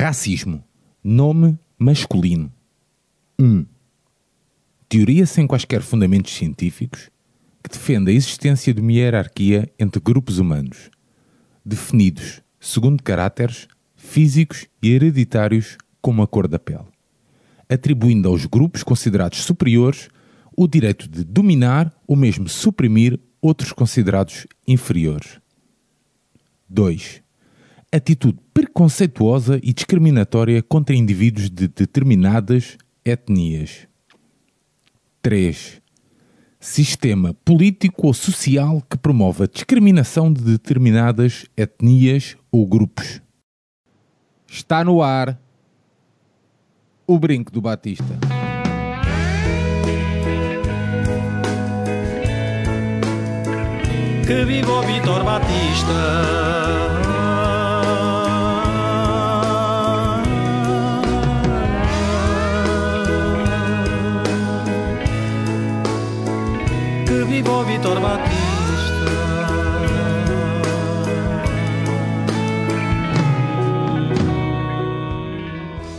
Racismo. Nome masculino. 1. Um, teoria sem quaisquer fundamentos científicos que defende a existência de uma hierarquia entre grupos humanos, definidos segundo caráteres físicos e hereditários como a cor da pele, atribuindo aos grupos considerados superiores o direito de dominar ou mesmo suprimir outros considerados inferiores. 2 atitude preconceituosa e discriminatória contra indivíduos de determinadas etnias. 3. Sistema político ou social que promove a discriminação de determinadas etnias ou grupos. Está no ar o brinco do Batista. Que viva o Vitor Batista! Viva o Vitor Batista.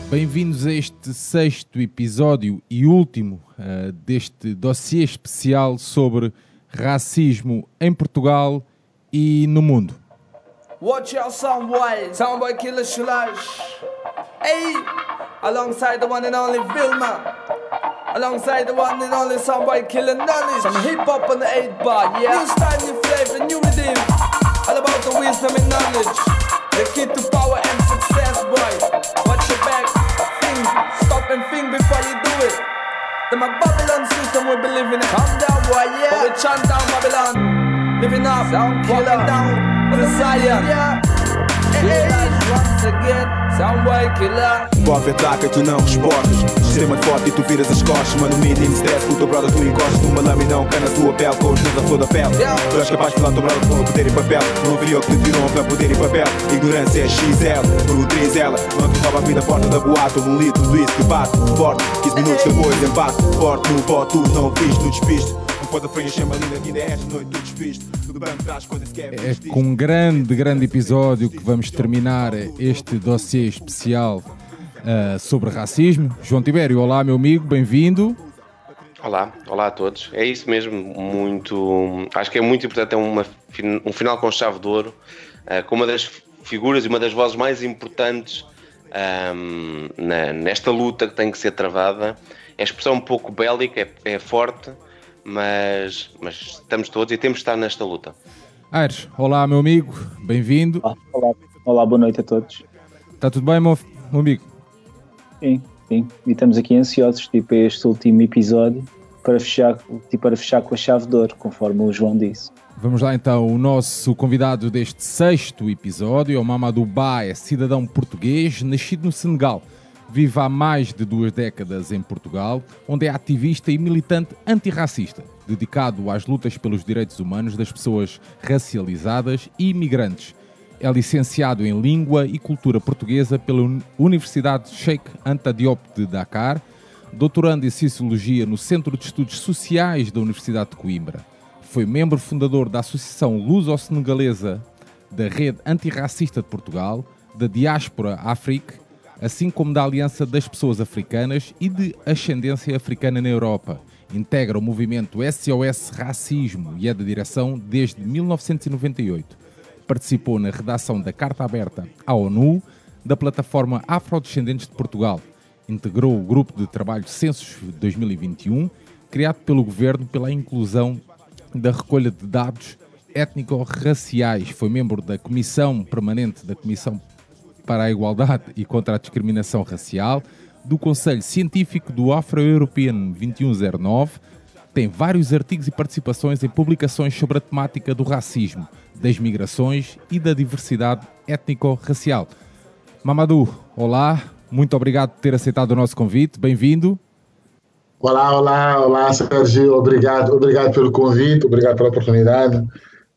Bem-vindos a este sexto episódio e último uh, deste dossiê especial sobre racismo em Portugal e no mundo. Watch out, soundboy, soundboy killer slash. Hey, alongside the one and only Vilma. Alongside the one and only soundboy killing knowledge. Some hip hop on the 8 bar, yeah. New style, new flavor, new rhythm. All about the wisdom and knowledge. The key to power and success, boy. Watch your back, think, stop and think before you do it. The my Babylon system we believe in it. Calm down, boy, yeah. But we chant down Babylon. Living up, down, walking down with the Zion. Yeah. Pode ataca e tu não respondes. Sistema de forte e tu viras as costas. Mano, mínimo stress com o teu brother tu encostas Numa lâmina não cai na tua pele Com os dedos a flor da pele. Tu és capaz de falar o teu brother com poder e papel. Não viria o que te tirou para poder e papel. Ignorância é XL, por nutriz ela Não te rouba a vida porta da boate Um litro tudo isso que bate. Forte 15 minutos depois embate. Forte no voto, não viste no despiste é com um grande, grande episódio que vamos terminar este dossiê especial uh, sobre racismo. João Tibério, olá meu amigo, bem-vindo. Olá, olá a todos. É isso mesmo, muito. Acho que é muito importante, é uma, um final com chave de ouro, uh, com uma das figuras e uma das vozes mais importantes um, na, nesta luta que tem que ser travada. É a expressão um pouco bélica, é, é forte, mas, mas estamos todos e temos de estar nesta luta. Aires, olá meu amigo, bem-vindo. Olá, olá, boa noite a todos. Está tudo bem, meu, meu amigo? Sim, sim. E estamos aqui ansiosos, tipo, este último episódio para fechar, tipo, para fechar com a chave de ouro, conforme o João disse. Vamos lá então, o nosso convidado deste sexto episódio é o Mamadou Ba, é cidadão português, nascido no Senegal vive há mais de duas décadas em Portugal, onde é ativista e militante antirracista, dedicado às lutas pelos direitos humanos das pessoas racializadas e imigrantes. É licenciado em Língua e Cultura Portuguesa pela Universidade Sheikh Anta Diop de Dakar, doutorando em Sociologia no Centro de Estudos Sociais da Universidade de Coimbra. Foi membro fundador da Associação Luso-Senegalesa, da Rede Antirracista de Portugal, da Diáspora África assim como da Aliança das Pessoas Africanas e de Ascendência Africana na Europa. Integra o movimento SOS Racismo e é da direção desde 1998. Participou na redação da Carta Aberta à ONU, da plataforma Afrodescendentes de Portugal. Integrou o grupo de trabalho Censos 2021, criado pelo governo pela inclusão da recolha de dados étnico-raciais. Foi membro da Comissão Permanente da Comissão para a Igualdade e contra a Discriminação Racial, do Conselho Científico do Afro-European 2109, tem vários artigos e participações em publicações sobre a temática do racismo, das migrações e da diversidade étnico-racial. Mamadou, olá, muito obrigado por ter aceitado o nosso convite, bem-vindo. Olá, olá, olá, Sérgio, obrigado, obrigado pelo convite, obrigado pela oportunidade.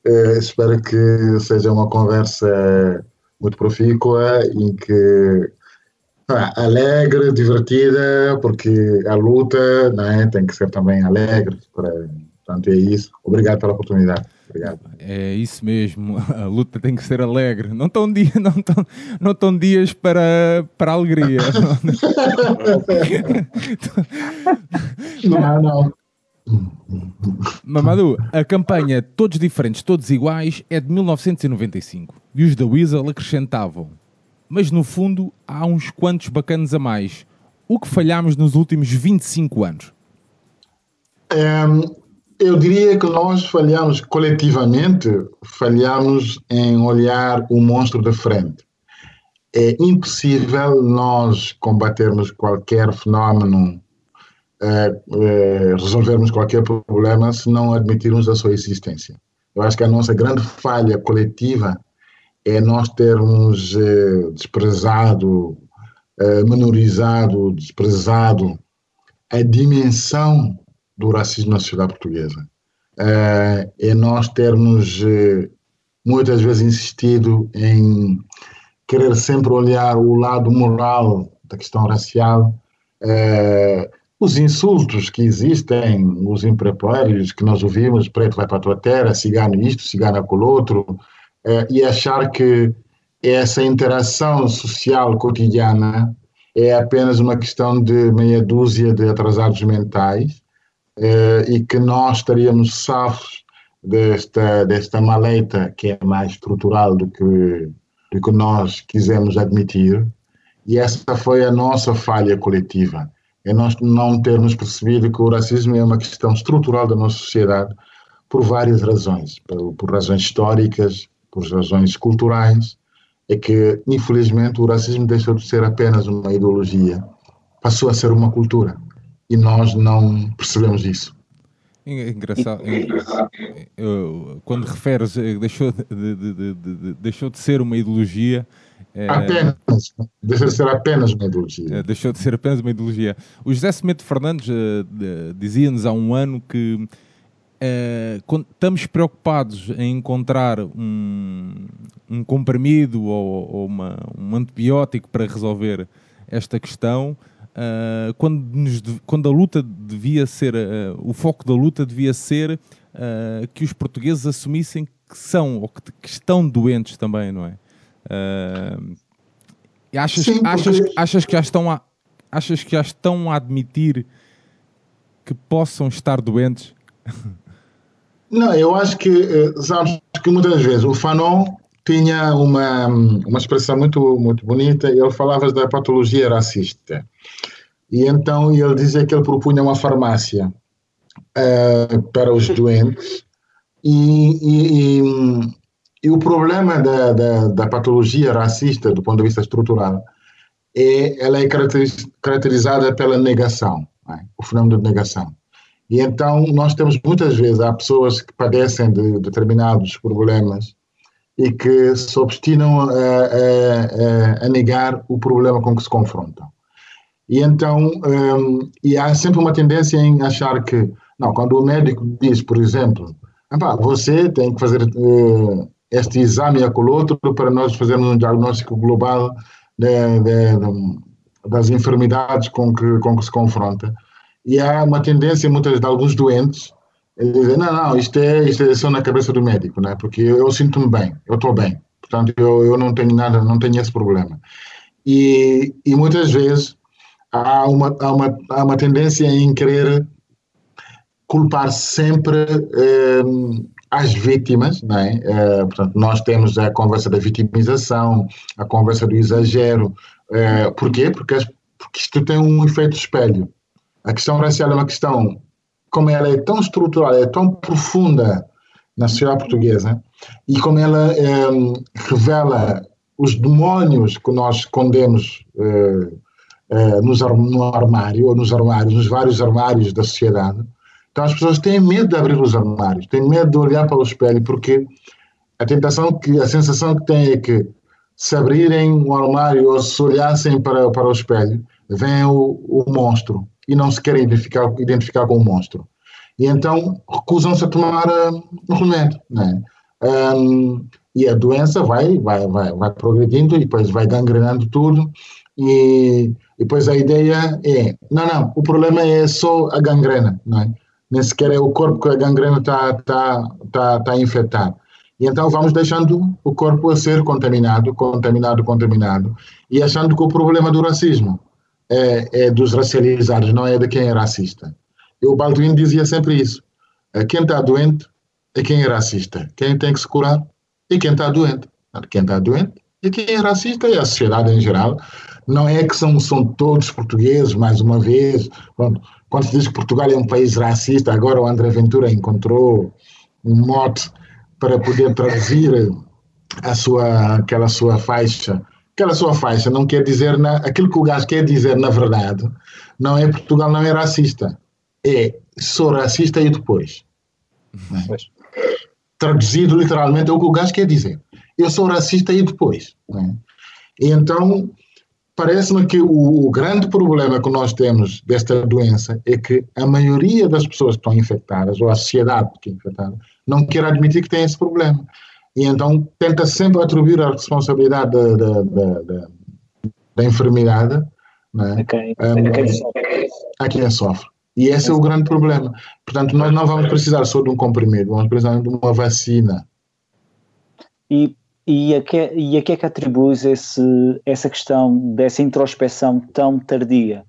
Uh, espero que seja uma conversa muito profícua, em que ah, alegre, divertida, porque a luta né, tem que ser também alegre. Para, portanto, é isso. Obrigado pela oportunidade. obrigado. É isso mesmo, a luta tem que ser alegre. Não estão dia, não estão, não estão dias para, para alegria. Não, não. Mamadou, a campanha Todos Diferentes, Todos Iguais é de 1995 e os da Weasel acrescentavam. Mas no fundo há uns quantos bacanas a mais. O que falhámos nos últimos 25 anos? Eu diria que nós falhamos coletivamente, falhamos em olhar o monstro de frente. É impossível nós combatermos qualquer fenómeno, eh, eh, resolvermos qualquer problema se não admitirmos a sua existência. Eu acho que a nossa grande falha coletiva é nós termos eh, desprezado, menorizado, desprezado a dimensão do racismo na sociedade portuguesa. É nós termos muitas vezes insistido em querer sempre olhar o lado moral da questão racial, eh, os insultos que existem, os imprepários que nós ouvimos, preto vai para a tua terra, cigano isto, cigano aquilo outro, eh, e achar que essa interação social cotidiana é apenas uma questão de meia dúzia de atrasados mentais eh, e que nós estaríamos safos desta, desta maleta que é mais estrutural do que, do que nós quisemos admitir. E essa foi a nossa falha coletiva. É nós não termos percebido que o racismo é uma questão estrutural da nossa sociedade por várias razões, por, por razões históricas, por razões culturais, é que, infelizmente, o racismo deixou de ser apenas uma ideologia, passou a ser uma cultura. E nós não percebemos isso. Engraçado. Quando referes, eh, deixou de, de- de- de- de- deixou de ser uma ideologia. Eh, Apenas, deixa de ser apenas uma ideologia. eh, deixou de ser apenas uma ideologia. O José Semedo Fernandes de- dizia-nos há um ano que quando estamos preocupados em encontrar um, um comprimido ou, ou uma- um antibiótico para resolver esta questão, eh, quando, nos quando a luta devia ser, o foco da luta devia ser que os portugueses assumissem que são ou que, que estão doentes também, não é? E achas, Sim, porque- achas, achas que já estão a, achas que já estão a admitir que possam estar doentes? Não, eu acho que, eh, sabes, que muitas vezes o Fanon tinha uma, uma expressão muito, muito bonita, ele falava da patologia racista. E então ele dizia que ele propunha uma farmácia eh, para os doentes, e, e- e- e o problema da, da, da patologia racista, do ponto de vista estrutural, é ela é caracteriz- caracterizada pela negação, não é? o fenómeno de negação. E então nós temos muitas vezes há pessoas que padecem de determinados problemas e que se obstinam a, a- a- negar o problema com que se confrontam. E então, hum, e há sempre uma tendência em achar que, não, quando o médico diz, por exemplo, "Epá, você tem que fazer eh, este exame outro para nós fazermos um diagnóstico global de- de- de- das enfermidades com que, com que se confronta. E há uma tendência, muitas de alguns doentes, dizer, não, não, isto é, isto é só na cabeça do médico, né? porque eu, eu sinto-me bem, eu estou bem, portanto eu, eu não tenho nada, não tenho esse problema. E, e muitas vezes há uma, há, uma, há uma tendência em querer culpar sempre eh, as vítimas, não é? Eh, portanto, nós temos a conversa da vitimização, a conversa do exagero. Eh, porquê? Porque, as- porque isto tem um efeito espelho. A questão racial é uma questão, como ela é tão estrutural, é tão profunda na sociedade portuguesa, e como ela eh, revela os demónios que nós escondemos eh, nos no armário, ou nos armários, nos vários armários da sociedade, então as pessoas têm medo de abrir os armários, têm medo de olhar para o espelho, porque a tentação que, a sensação que têm é que se abrirem um armário ou se olhassem para, para o espelho, vem o, o monstro e não se querem identificar, identificar com o monstro. E então recusam-se a tomar ah, o remédio. Né? Ahm, e a doença vai, vai, vai, vai progredindo e depois vai gangrenando tudo. E, e depois a ideia é: não, não, o problema é só a gangrena. Não é? Nem sequer é o corpo que a gangrena está tá, tá, tá a infectar. E então vamos deixando o corpo a ser contaminado, contaminado, contaminado, e achando que o problema do racismo é, é dos racializados, não é de quem é racista. E o Baldwin dizia sempre isso. É quem está doente é quem é racista. Quem tem que se curar é quem está doente. Quem está doente é quem é racista e a sociedade em geral. Não é que são, são todos portugueses, mais uma vez. Quando, quando se diz que Portugal é um país racista, agora o André Ventura encontrou um mote para poder traduzir a sua, aquela sua faixa. Aquela sua faixa não quer dizer, na, aquilo que o gajo quer dizer na verdade, não é Portugal não é racista. É sou racista e depois. Traduzido literalmente é o que o gajo quer dizer. Eu sou racista e depois. E então, parece-me que o, o, grande problema que nós temos desta doença é que a maioria das pessoas que estão infectadas, ou a sociedade que é infectada, não quer admitir que tem esse problema. E então tenta sempre atribuir a responsabilidade da, da, da, da, da enfermidade né, a, quem, um, a, quem a quem sofre. E esse é o grande problema. Portanto, nós não vamos precisar só de um comprimido, vamos precisar de uma vacina. E, e, a, que, e a que é que atribuis esse, essa questão dessa introspeção tão tardia?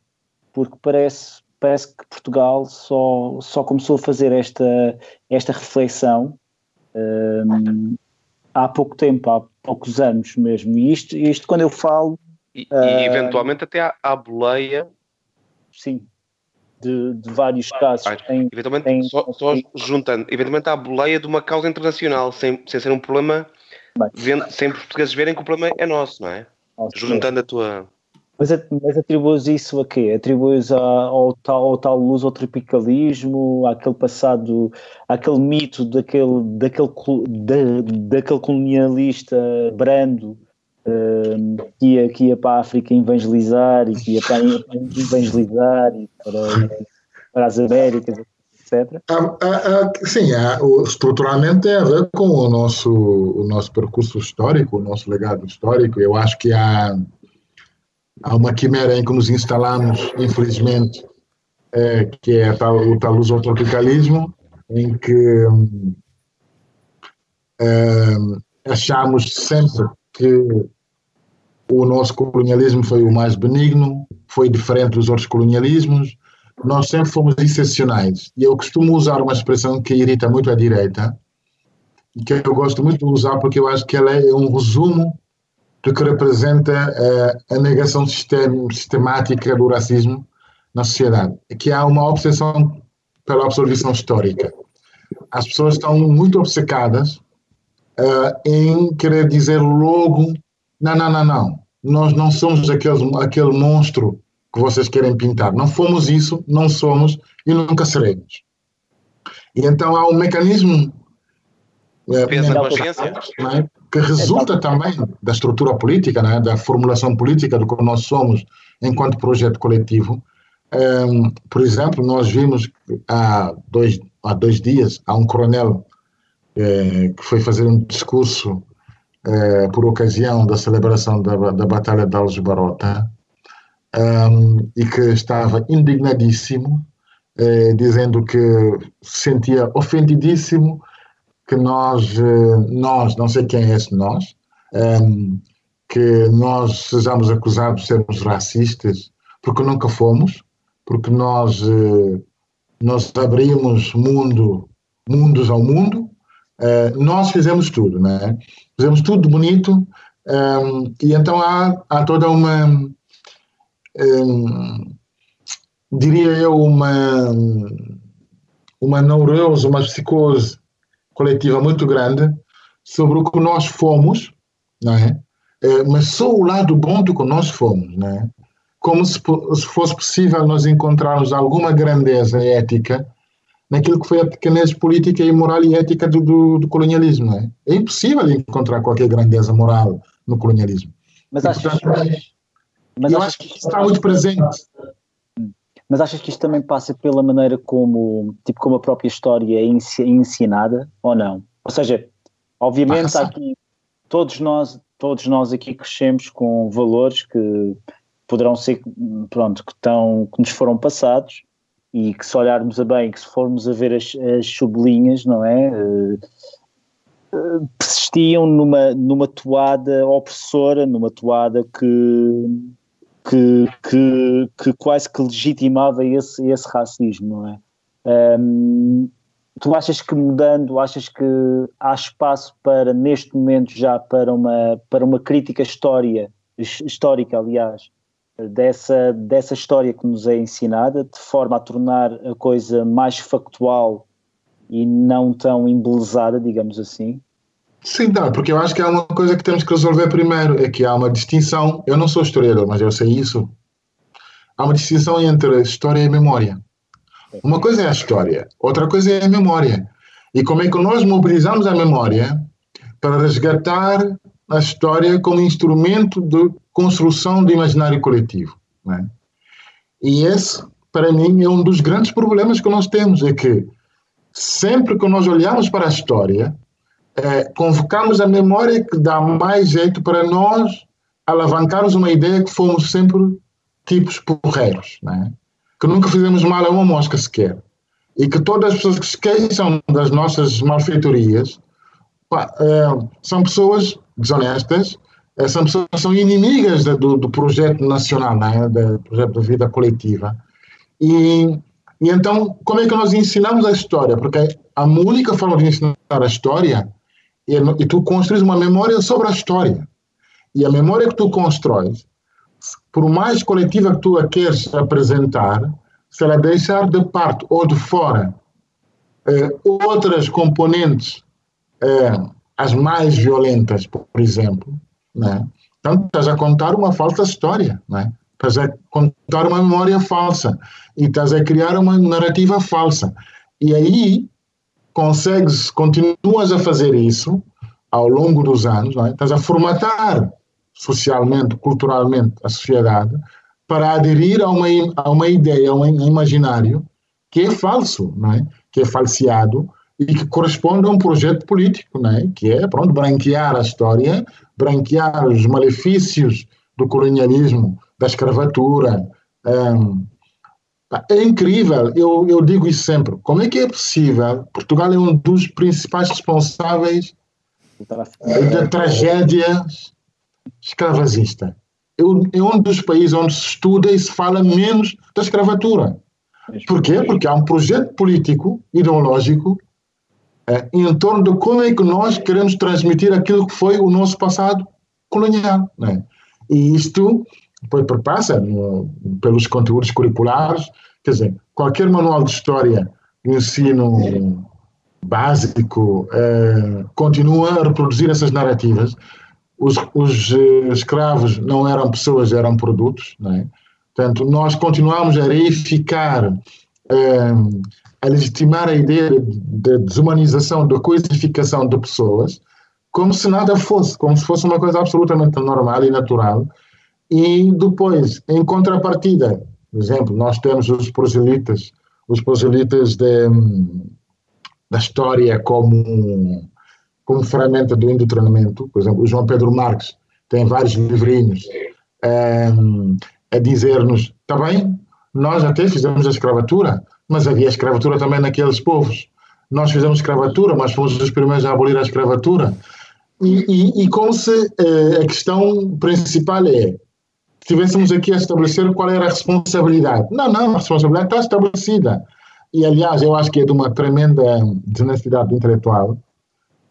Porque parece, parece que Portugal só, só começou a fazer esta, esta reflexão um, há pouco tempo, há poucos anos mesmo. E isto, isto quando eu falo. E, uh, e eventualmente até à, à boleia. Sim, de, de vários casos. Ah, em, eventualmente, em, só, só juntando, eventualmente à boleia de uma causa internacional, sem, sem ser um problema, vendo, sem portugueses verem que o problema é nosso, não é? Nossa, juntando a tua. Mas, mas atribuis isso a quê? Atribuis ao, tal, ao tal luso-tropicalismo, àquele passado, àquele mito daquele, daquele, da, daquele colonialista brando uh, que, ia, que ia para a África evangelizar e que ia para evangelizar e para, para as Américas, etc. Sim, estruturalmente tem a ver com o nosso, o nosso percurso histórico, o nosso legado histórico. Eu acho que há, há uma quimera em que nos instalamos, infelizmente, é, que é tal, o tal lusotropicalismo, em que é, achamos sempre que o nosso colonialismo foi o mais benigno, foi diferente dos outros colonialismos. Nós sempre fomos excepcionais. E eu costumo usar uma expressão que irrita muito a direita, que eu gosto muito de usar porque eu acho que ela é um resumo do que representa a, a negação sistem, sistemática do racismo na sociedade, que há uma obsessão pela absolvição histórica. As pessoas estão muito obcecadas uh, em querer dizer logo: não, não, não, não, nós não somos aquele, aquele monstro que vocês querem pintar. Não fomos isso, não somos e nunca seremos. E então há um mecanismo é, consciência. É, que resulta também da estrutura política, né, da formulação política do que nós somos enquanto projeto coletivo. Um, por exemplo, nós vimos há dois, há dois dias, há um coronel é, que foi fazer um discurso é, por ocasião da celebração da, da Batalha de Alves Barota um, e que estava indignadíssimo, é, dizendo que se sentia ofendidíssimo que nós, nós, não sei quem é esse nós, um, que nós sejamos acusados de sermos racistas, porque nunca fomos, porque nós, nós abrimos mundo, mundos ao mundo, Uh, nós fizemos tudo, né? Fizemos tudo bonito um, e então há, há toda uma, um, ehm, diria eu, uma, uma neurose, uma psicose coletiva muito grande sobre o que nós fomos, não é? Uh, mas só o lado bom do que nós fomos, não é? Como se, se fosse possível nós encontrarmos alguma grandeza ética naquilo que foi a pequenez política e moral e ética do, do, do colonialismo. É? é impossível encontrar qualquer grandeza moral no colonialismo. Mas, achas, portanto, mas eu acho que isso está muito presente. Mas achas que isto também passa pela maneira como, tipo, como a própria história é ensinada ou não? Ou seja, obviamente aqui todos nós, todos nós aqui crescemos com valores que poderão ser, pronto, que, estão, que nos foram passados e que se olharmos a bem, que se formos a ver as, as sublinhas, não é? Uh, uh, persistiam numa, numa toada opressora, numa toada que, que, que, que quase que legitimava esse, esse racismo, não é? Um, tu achas que mudando, achas que há espaço para, neste momento, já para uma, para uma crítica história, histórica, aliás, dessa, dessa história que nos é ensinada, de forma a tornar a coisa mais factual e não tão embelezada, digamos assim? Sim, dá, porque eu acho que há uma coisa que temos que resolver primeiro, é que há uma distinção, eu não sou historiador, mas eu sei isso, há uma distinção entre história e memória. Uma coisa é a história, outra coisa é a memória. E como é que nós mobilizamos a memória para resgatar a história como instrumento de construção do imaginário coletivo. Né? E esse, para mim, é um dos grandes problemas que nós temos, é que sempre que nós olhamos para a história, é, convocamos a memória que dá mais jeito para nós alavancarmos uma ideia que fomos sempre tipos porreiros, né? que nunca fizemos mal a uma mosca sequer, e que todas as pessoas que se queixam das nossas malfeitorias pá, é, são pessoas desonestas, eh, são pessoas são inimigas do, do projeto nacional, né, do projeto de vida coletiva. E, e então, como é que nós ensinamos a história? Porque a única forma de ensinar a história é, e tu construís uma memória sobre a história. E a memória que tu constróis, por mais coletiva que tu a queres apresentar, se ela deixar de parte ou de fora eh, outras componentes eh, as mais violentas, por exemplo, né? então estás a contar uma falsa história, né? estás a contar uma memória falsa e estás a criar uma narrativa falsa. E aí consegues, continuas a fazer isso ao longo dos anos, é? estás a formatar socialmente, culturalmente a sociedade para aderir a uma, a uma ideia, a um imaginário que é falso, não é? que é falseado, e que corresponde a um projeto político, né? que é pronto, branquear a história, branquear os malefícios do colonialismo, da escravatura. Um, é incrível, eu, eu digo isso sempre. Como é que é possível? Portugal é um dos principais responsáveis da tragédia escravagista. É um dos países onde se estuda e se fala menos da escravatura. Por quê? Porque há um projeto político, ideológico, é, em torno de como é que nós queremos transmitir aquilo que foi o nosso passado colonial. Né? E isto depois perpassa no, pelos conteúdos curriculares, quer dizer, qualquer manual de história do ensino básico é, continua a reproduzir essas narrativas. Os, os eh, escravos não eram pessoas, eram produtos. Né? Portanto, nós continuamos a reificar é, a legitimar a ideia de desumanização, de coisificação de pessoas, como se nada fosse, como se fosse uma coisa absolutamente normal e natural. E depois, em contrapartida, por exemplo, nós temos os proselitas, os proselitas de, da história como, como ferramenta do indotrinamento. Por exemplo, o João Pedro Marques tem vários livrinhos um, a dizer-nos, está bem, nós até fizemos a escravatura, mas havia escravatura também naqueles povos. Nós fizemos escravatura, mas fomos os primeiros a abolir a escravatura. E, e, e como se eh, a questão principal é, estivéssemos aqui a estabelecer qual era a responsabilidade. Não, não, a responsabilidade está estabelecida. E, aliás, eu acho que é de uma tremenda desonestidade intelectual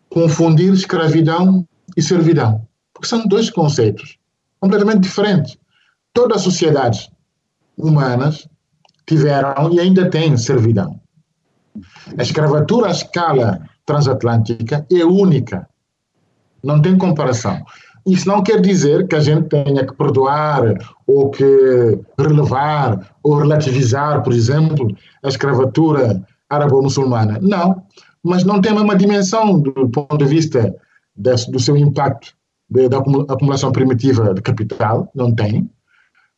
confundir escravidão e servidão. Porque são dois conceitos completamente diferentes. Todas as sociedades humanas tiveram e ainda têm servidão. A escravatura à escala transatlântica é única, não tem comparação. Isso não quer dizer que a gente tenha que perdoar ou que relevar ou relativizar, por exemplo, a escravatura árabo-muçulmana. Não, mas não tem a mesma dimensão do ponto de vista do seu impacto da acumulação primitiva de capital, não tem.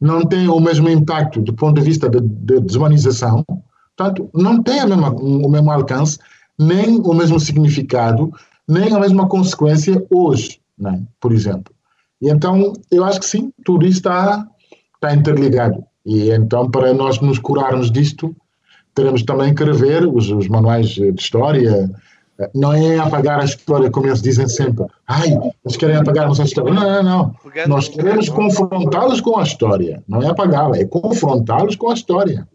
Não tem o mesmo impacto do ponto de vista de, de desumanização, portanto, não tem mesma, o mesmo alcance, nem o mesmo significado, nem a mesma consequência hoje, né, por exemplo. E então, eu acho que sim, tudo isso está, está interligado. E então, para nós nos curarmos disto, teremos também que rever os, os manuais de história. Não é apagar a história, como eles dizem sempre. Ai, eles querem apagar-nos a história. Não, não, não. Nós queremos confrontá-los com a história. Não é apagá-la, é confrontá-los com a história.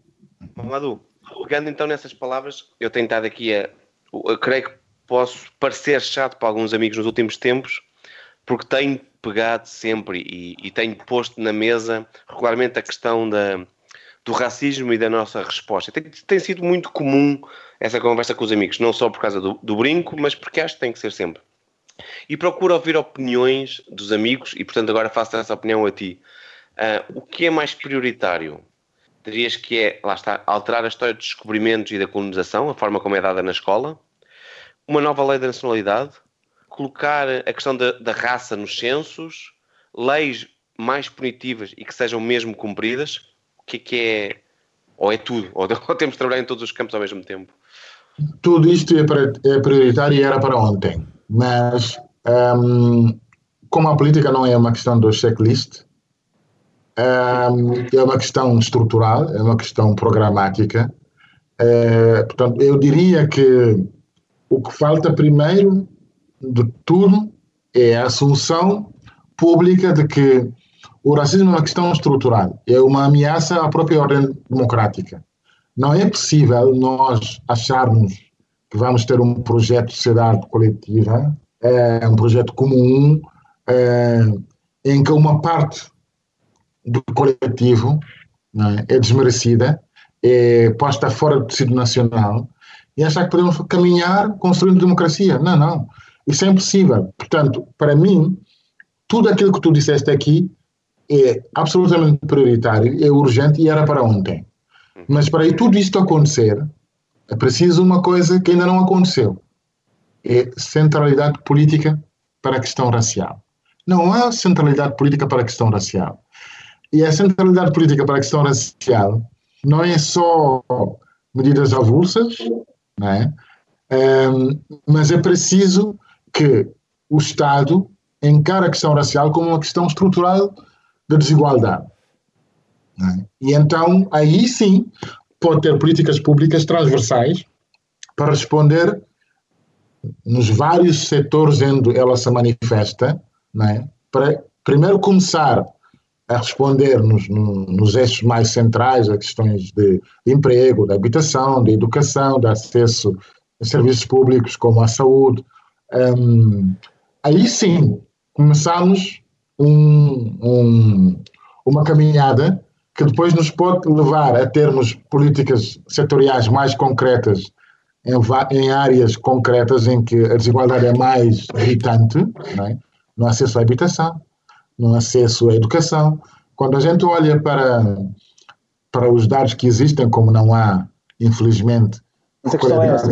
Mamadou, pegando então nessas palavras, eu tenho estado aqui a. Eu creio que posso parecer chato para alguns amigos nos últimos tempos, porque tenho pegado sempre e, e tenho posto na mesa regularmente a questão da, do racismo e da nossa resposta. Tem, tem, sido muito comum essa conversa com os amigos, não só por causa do, do, brinco, mas porque acho que tem que ser sempre. E procuro ouvir opiniões dos amigos e, portanto, agora faço essa opinião a ti. Uh, o que é mais prioritário? Dirias que é, lá está, alterar a história dos descobrimentos e da colonização, a forma como é dada na escola, uma nova lei da nacionalidade, colocar a questão da, da raça nos censos, leis mais punitivas e que sejam mesmo cumpridas, o que é que é, ou é tudo, ou, ou temos de trabalhar em todos os campos ao mesmo tempo? Tudo isto é, é prioritário e era para ontem, mas um, como a política não é uma questão do checklist, um, é uma questão estrutural, é uma questão programática. Uh, portanto, eu diria que o que falta primeiro de tudo é a assunção pública de que o racismo é uma questão estrutural, é uma ameaça à própria ordem democrática. Não é possível nós acharmos que vamos ter um projeto de sociedade coletiva, é, um projeto comum, é, em que uma parte do coletivo é, é desmerecida, é posta fora do tecido nacional e achar que podemos caminhar construindo democracia. Não, não. Isso é impossível. Portanto, para mim, tudo aquilo que tu disseste aqui é absolutamente prioritário, é urgente e era para ontem. Mas para tudo isto acontecer, é preciso uma coisa que ainda não aconteceu. É centralidade política para a questão racial. Não há centralidade política para a questão racial. E a centralidade política para a questão racial não é só medidas avulsas, não é? Um, mas é preciso que o Estado encara a questão racial como uma questão estrutural de desigualdade. É? E então, aí sim, pode ter políticas públicas transversais para responder nos vários setores onde ela se manifesta, é? para primeiro começar a responder nos, nos eixos mais centrais a questões de, emprego, de habitação, de educação, de acesso a serviços públicos como a saúde, um, aí sim começamos um, um, uma caminhada que depois nos pode levar a termos políticas setoriais mais concretas em, em áreas concretas em que a desigualdade é mais irritante, é? no acesso à habitação, no acesso à educação. Quando a gente olha para, para os dados que existem, como não há, infelizmente, Mas a questão é essa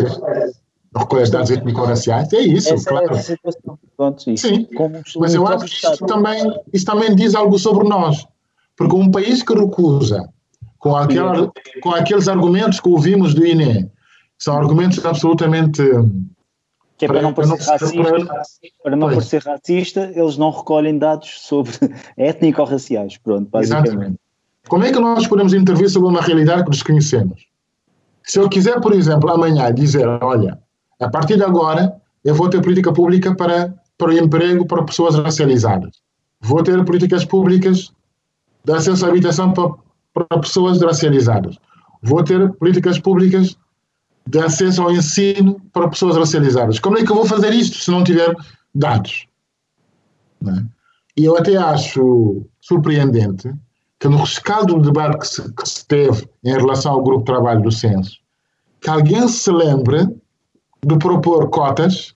dados étnico-raciais, é isso, Essa claro. É situação. Pronto, isso. Sim, Como mas eu acho que isso também, isso também diz algo sobre nós. Porque um país que recusa, com, aquela, com aqueles argumentos que ouvimos do INE, são argumentos absolutamente. Que é para, não parecer racista, para não parecer racista, eles não recolhem dados sobre étnico-raciais. Pronto, basicamente. Exatamente. Como é que nós podemos intervir sobre uma realidade que desconhecemos? Se eu quiser, por exemplo, amanhã dizer, olha, a partir de agora, eu vou ter política pública para, para o emprego para pessoas racializadas. Vou ter políticas públicas de acesso à habitação para, para pessoas racializadas. Vou ter políticas públicas de acesso ao ensino para pessoas racializadas. Como é que eu vou fazer isto se não tiver dados? Não é? E eu até acho surpreendente que no rescaldo do debate que se, que se teve em relação ao grupo de trabalho do censo, que alguém se lembre de propor cotas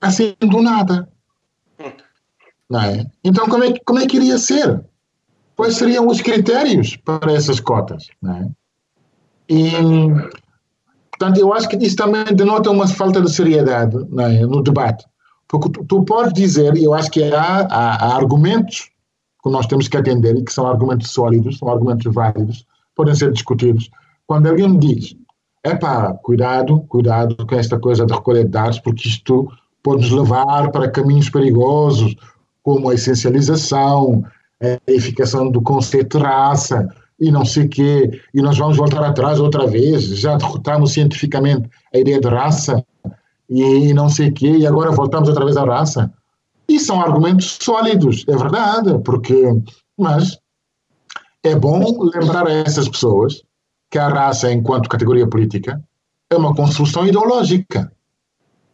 assim do nada. Não é? Então, como é, como é que iria ser? Quais seriam os critérios para essas cotas? Não é? E, portanto, eu acho que isso também denota uma falta de seriedade é? no debate. Porque tu, tu podes dizer, e eu acho que há, há, há, argumentos que nós temos que atender e que são argumentos sólidos, são argumentos válidos, podem ser discutidos. Quando alguém me diz, é pá, cuidado, cuidado com esta coisa de recolher dados, porque isto pode nos levar para caminhos perigosos, como a essencialização, a edificação do conceito de raça, e não sei quê, e nós vamos voltar atrás outra vez, já derrotamos cientificamente a ideia de raça e, não sei quê, e agora voltamos outra vez à raça. E são argumentos sólidos, é verdade, porque, mas é bom lembrar a essas pessoas que a raça, enquanto categoria política, é uma construção ideológica.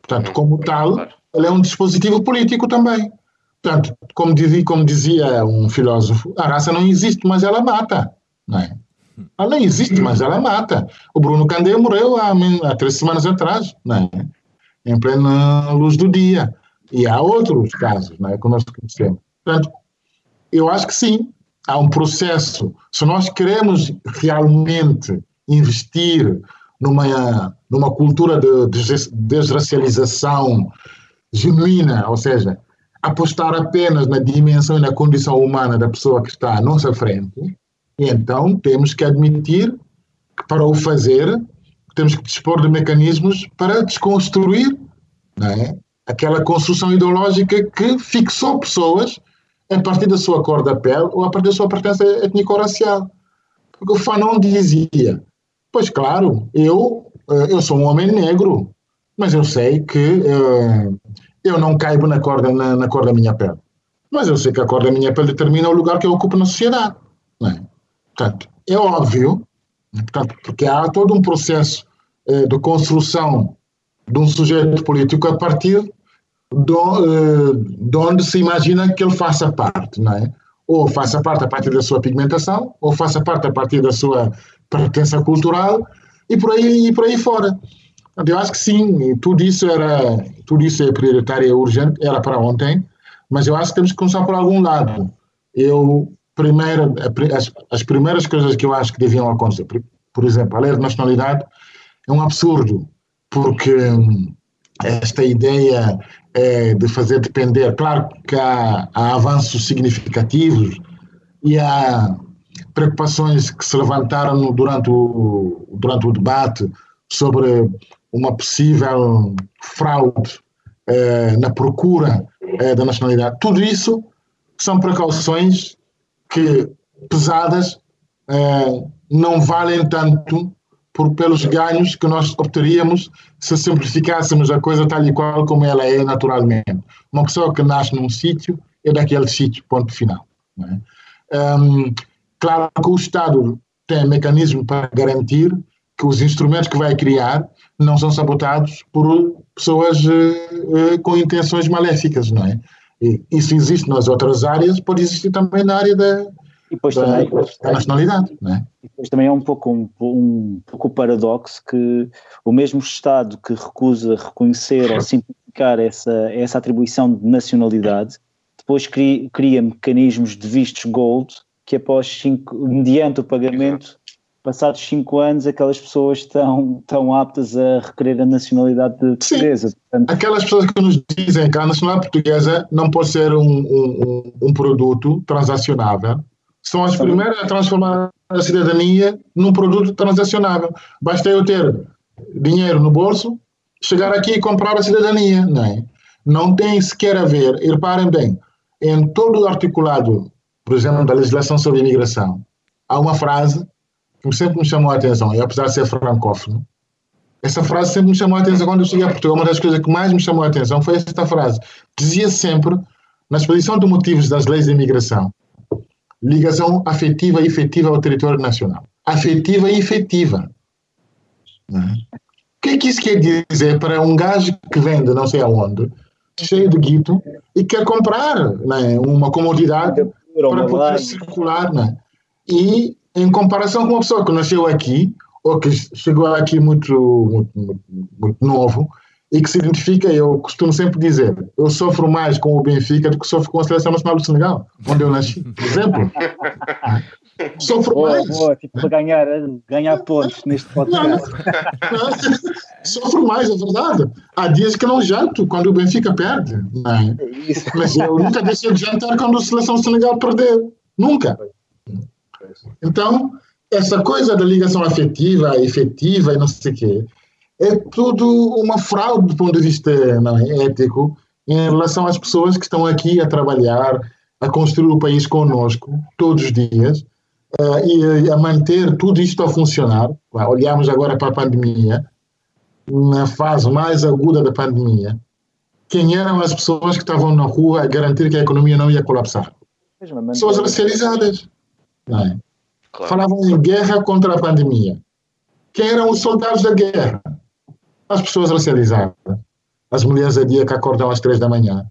Portanto, como tal, ela é um dispositivo político também. Portanto, como dizia, como dizia um filósofo, a raça não existe, mas ela mata. Não é? Ela existe, mas ela mata. O Bruno Candé morreu há, há três semanas atrás, não é? em plena luz do dia. E há outros casos não é? que nós conhecemos. Portanto, eu acho que sim, há um processo. Se nós queremos realmente investir numa, numa cultura de desracialização genuína, ou seja, apostar apenas na dimensão e na condição humana da pessoa que está à nossa frente, então temos que admitir que para o fazer temos que dispor de mecanismos para desconstruir é? aquela construção ideológica que fixou pessoas a partir da sua cor da pele ou a partir da sua pertença étnico-racial. Porque o Fanon dizia, pois claro, eu, eh, eu sou um homem negro, mas eu sei que uh, eu não caibo na cor, na, na, cor da minha pele. Mas eu sei que a cor da minha pele determina o lugar que eu ocupo na sociedade. É? Portanto, é óbvio, portanto, porque há todo um processo uh, de construção de um sujeito político a partir do, eh, de onde se imagina que ele faça parte, não é? Ou faça parte a partir da sua pigmentação, ou faça parte a partir da sua pertença cultural e por aí, e por aí fora. Eu acho que sim, tudo isso era, tudo isso é prioritário, é urgente, era para ontem, mas eu acho que temos que começar por algum lado. Eu, primeiro, as, as primeiras coisas que eu acho que deviam acontecer, por exemplo, a lei de nacionalidade é um absurdo, porque hum, esta ideia é, de fazer depender. Claro que há, há, avanços significativos e há preocupações que se levantaram durante o, durante o debate sobre uma possível fraude é, na procura é, da nacionalidade. Tudo isso são precauções que, pesadas, é, não valem tanto por, pelos ganhos que nós obteríamos se simplificássemos a coisa tal e qual como ela é naturalmente. Uma pessoa que nasce num sítio é daquele sítio, ponto final. É? Um, claro que o Estado tem mecanismo para garantir que os instrumentos que vai criar não são sabotados por pessoas uh, uh, com intenções maléficas, não é? E isso existe nas outras áreas, pode existir também na área da, depois também, da nacionalidade. Não é? E depois também é um pouco um, um pouco o paradoxo que o mesmo Estado que recusa reconhecer ou simplificar essa, essa atribuição de nacionalidade, depois cria, cria mecanismos de vistos gold que após cinco, mediante o pagamento passados cinco anos, aquelas pessoas estão, estão aptas a requerer a nacionalidade portuguesa. Portanto, aquelas pessoas que nos dizem que a nacionalidade portuguesa não pode ser um, um, um produto transacionável, são as primeiras a transformar a cidadania num produto transacionável. Basta eu ter dinheiro no bolso, chegar aqui e comprar a cidadania. Não, é? não tem sequer a ver, e reparem bem, em todo o articulado, por exemplo, da legislação sobre imigração, há uma frase que sempre me chamou a atenção, e apesar de ser francófono, essa frase sempre me chamou a atenção quando eu cheguei a Portugal. Uma das coisas que mais me chamou a atenção foi esta frase. Dizia sempre, na exposição de motivos das leis de imigração, ligação afetiva e efetiva ao território nacional. Afetiva e efetiva. O que é que isso quer dizer para um gajo que vende não sei aonde, cheio de guito, e quer comprar né, uma comodidade para poder circular? Né? E em comparação com uma pessoa que nasceu aqui, ou que chegou aqui muito, muito, muito novo, e que se identifica, eu costumo sempre dizer, eu sofro mais com o Benfica do que sofro com a Seleção Nacional do Senegal, onde eu nasci, por exemplo. sofro boa, mais. Boa, tipo, para ganhar, ganhar pontos neste podcast. Não, não, sofro mais, é verdade. Há dias que não janto quando o Benfica perde. Não é? Mas eu nunca deixei de jantar quando a Seleção Senegal perdeu. Nunca. Então, essa coisa da ligação afetiva, efetiva e não sei o quê, é tudo uma fraude do ponto de vista não, é, ético em relação às pessoas que estão aqui a trabalhar, a construir o país conosco, todos os dias, uh, e a manter tudo isto a funcionar, olhamos agora para a pandemia, na fase mais aguda da pandemia, quem eram as pessoas que estavam na rua a garantir que a economia não ia colapsar? Pessoas racializadas. É? Claro. Falavam em guerra contra a pandemia. Quem eram os soldados da guerra? As pessoas racializadas. As mulheres a dia que acordam às três da manhã.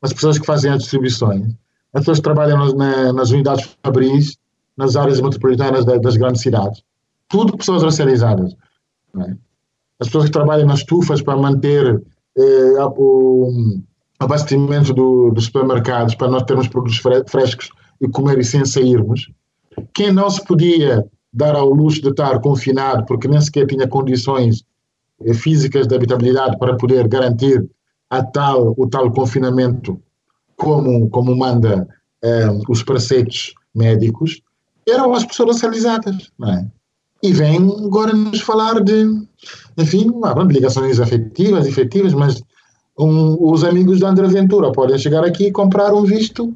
As pessoas que fazem as distribuições. As pessoas que trabalham nas, unidades fabris, nas áreas metropolitanas das grandes cidades. Tudo pessoas racializadas. É? As pessoas que trabalham nas estufas para manter eh, o abastecimento do, dos supermercados, para nós termos produtos frescos e comer e sem sairmos. Quem não se podia dar ao luxo de estar confinado porque nem sequer tinha condições físicas de habitabilidade para poder garantir a tal, o tal confinamento como, como manda eh, os preceitos médicos, eram as pessoas racializadas, não é? E vem agora nos falar de, enfim, de ligações afetivas, efetivas, mas um, os amigos da André Ventura podem chegar aqui e comprar um visto,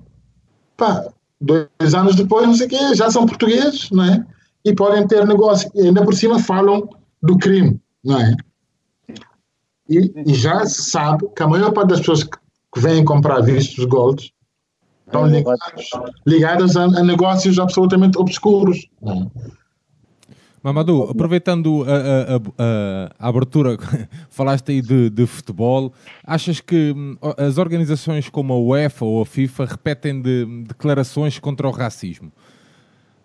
pá, dois anos depois, não sei o quê, já são portugueses, não é? E podem ter negócio. E ainda por cima falam do crime, não é? E, e já se sabe que a maior parte das pessoas que, vêm comprar vistos gold estão ligados, ligadas a, a negócios absolutamente obscuros. É? Mamadou, aproveitando a, a, a, a, abertura, falaste aí de, de, futebol, achas que hum, as organizações como a UEFA ou a FIFA repetem de, declarações contra o racismo,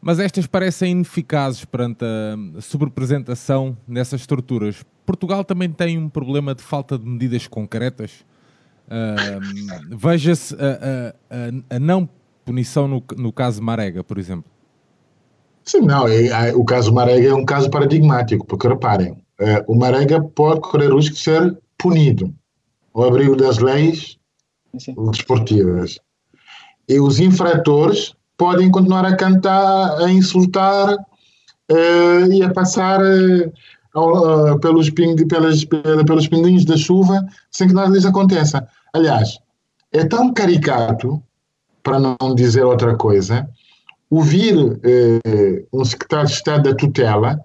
mas estas parecem ineficazes perante a sobrepresentação nessas estruturas. Portugal também tem um problema de falta de medidas concretas. Uh, Veja-se a, não punição no, no caso Marega, por exemplo. Sim, não, é, é, o caso Marega é um caso paradigmático, porque reparem, é, o Marega pode correr o risco de ser punido ao abrigo das leis Sim. desportivas. E os infratores podem continuar a cantar, a insultar uh, e a passar uh, uh, pelos, ping, pelas, pelos pinguins da chuva sem que nada lhes aconteça. Aliás, é tão caricato, para não dizer outra coisa, ouvir um secretário de Estado da tutela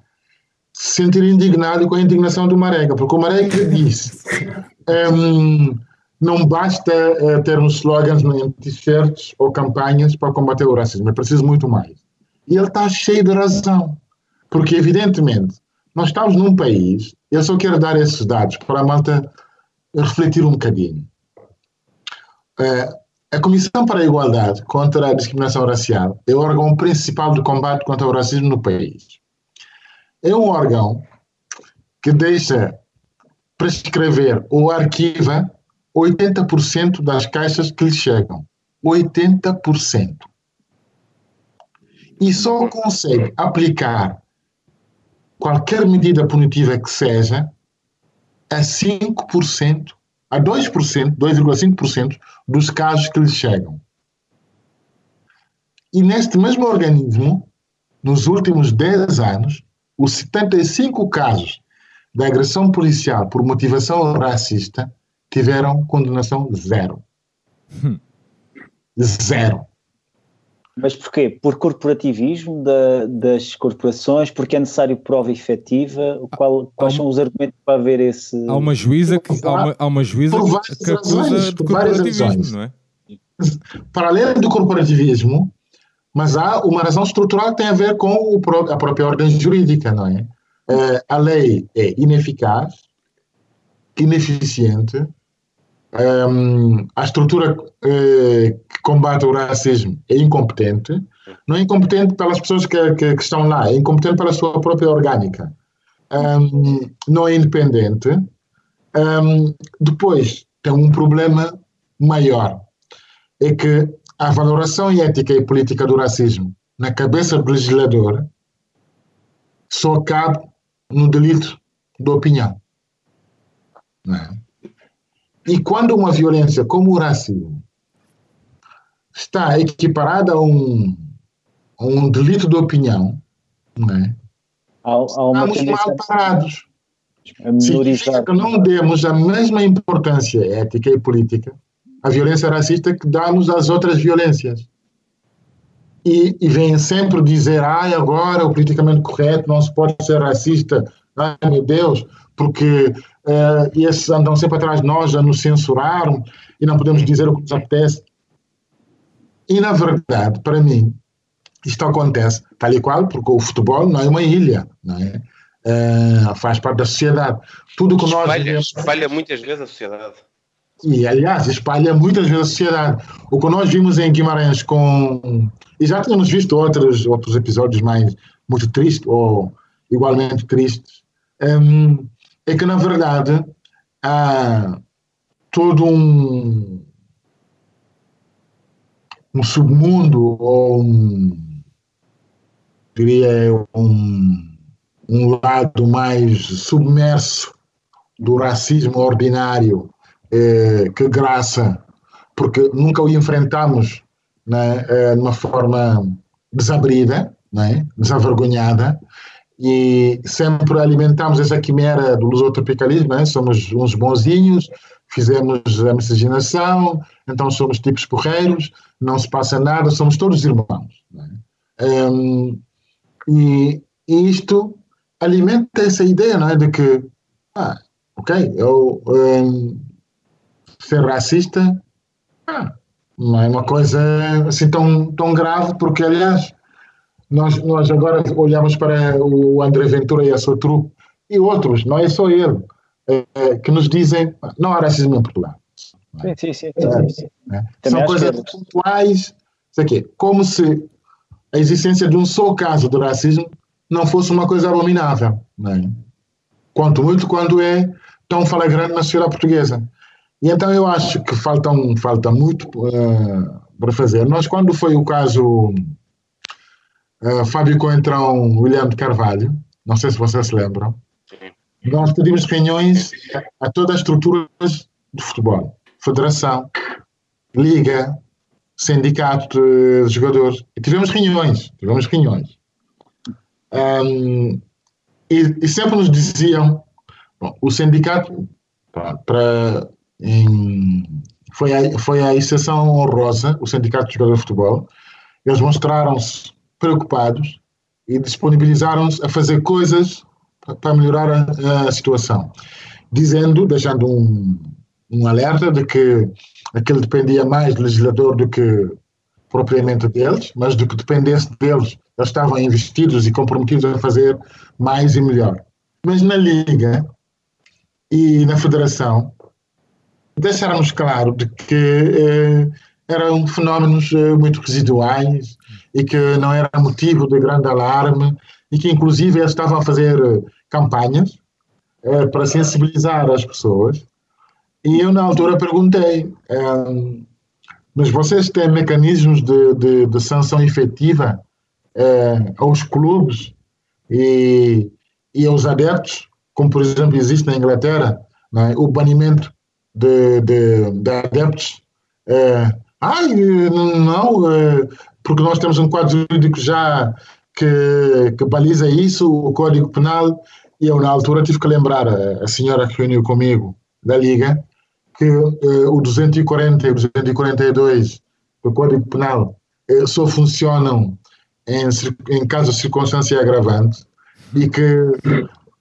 se sentir indignado com a indignação do Marega, porque o Marega disse um, não basta uh, termos slogans em t-shirts ou campanhas para combater o racismo, é preciso muito mais. E ele está cheio de razão, porque evidentemente nós estamos num país, eu só quero dar esses dados para a malta refletir um bocadinho. Uh, a Comissão para a Igualdade contra a Discriminação Racial é o órgão principal de combate contra o racismo no país. É um órgão que deixa prescrever ou arquiva 80% das caixas que lhe chegam. 80%. E só consegue aplicar qualquer medida punitiva que seja a 5% a 2%, 2,5% dos casos que lhes chegam. E neste mesmo organismo, nos últimos 10 anos, os 75 casos de agressão policial por motivação racista tiveram condenação zero. Hum. Zero. Mas porquê? Por corporativismo da, das corporações? Porque é necessário prova efetiva? Qual, quais são os argumentos para haver esse. Há uma juíza que, há uma, há uma juíza que acusa de corporativismo, não é? Para além do corporativismo, mas há uma razão estrutural que tem a ver com o, a própria ordem jurídica, não é? é a lei é ineficaz, ineficiente, um, a estrutura uh, que combate o racismo é incompetente, não é incompetente pelas pessoas que, que, que estão lá, é incompetente pela sua própria orgânica, um, não é independente. Um, depois, tem um problema maior, é que a valoração ética e política do racismo na cabeça do legislador só cabe no delito de opinião. Não é? E quando uma violência como o racismo está equiparada a um, a um delito de opinião, é? Há, há estamos mal parados. Significa que não demos a mesma importância ética e política à violência racista que damos às outras violências. e, e vêm sempre dizer, ai, agora o politicamente correto não se pode ser racista, ai meu Deus, porque uh, esses andam sempre atrás de nós, já nos censuraram e não podemos dizer o que nos apetece. E na verdade, para mim, isto acontece tal e qual, porque o futebol não é uma ilha, não é? Uh, faz parte da sociedade. Tudo que espalha, nós vivemos, espalha muitas vezes a sociedade. e aliás espalha muitas vezes a sociedade. O que nós vimos em Guimarães com e já tínhamos visto outros outros episódios mais muito tristes ou igualmente tristes hum, é que na verdade há todo um um submundo ou um diria um um lado mais submerso do racismo ordinário eh, que graça, porque nunca o enfrentamos né, eh, de uma forma desabrida, né, desavergonhada, e sempre alimentamos essa quimera do lusotropicalismo, né, somos uns bonzinhos, fizemos a miscigenação, então somos tipos porreiros, não se passa nada, somos todos irmãos. Né? Um, e, e isto alimenta essa ideia não é, de que, ah, ok, eu um, ser racista ah, não é uma coisa assim tão, tão grave, porque, aliás, nós, nós agora olhamos para o André Ventura e a sua trupe e outros, não é só ele, é, que nos dizem não há racismo em Portugal. Sim, sim, sim. sim, sim. É, São coisas que... pontuais, isso aqui, como se a existência de um só caso de racismo não fosse uma coisa abominável. Né? Quanto muito quando é tão flagrante na sociedade portuguesa. E então eu acho que falta, um, falta muito uh, para fazer. Nós, quando foi o caso uh, Fábio Coentrão, William de Carvalho, não sei se vocês se lembram, nós pedimos reuniões a todas as estruturas de futebol, federação, liga, sindicato de jogadores, e tivemos reuniões, tivemos reuniões. Um, e, e, sempre nos diziam, bom, o sindicato para, em, foi, a, foi a exceção honrosa, o sindicato de jogadores de futebol, eles mostraram-se preocupados e disponibilizaram-se a fazer coisas para melhorar a, a, situação, dizendo, deixando um, um alerta de que aquilo dependia mais do legislador do que propriamente deles, mas do que dependesse deles, eles estavam investidos e comprometidos a fazer mais e melhor. Mas na Liga e na Federação, deixaram-nos claro de que eh, eram fenómenos eh, muito residuais e que não era motivo de grande alarme e que, inclusive, eles estavam a fazer eh, campanhas eh, para sensibilizar as pessoas. E eu, na altura, perguntei eh, mas vocês têm mecanismos de, de, de sanção efetiva eh, aos clubes e, e aos adeptos, como por exemplo existe na Inglaterra, é? o banimento de, de, de adeptos. Eh, ai, não, porque nós temos um quadro jurídico já que, que baliza isso, o Código Penal, e eu na altura tive que lembrar a, a senhora que reuniu comigo da Liga, que uh, o 240 e o 242 do Código Penal uh, só funcionam em, em caso de circunstância agravante e que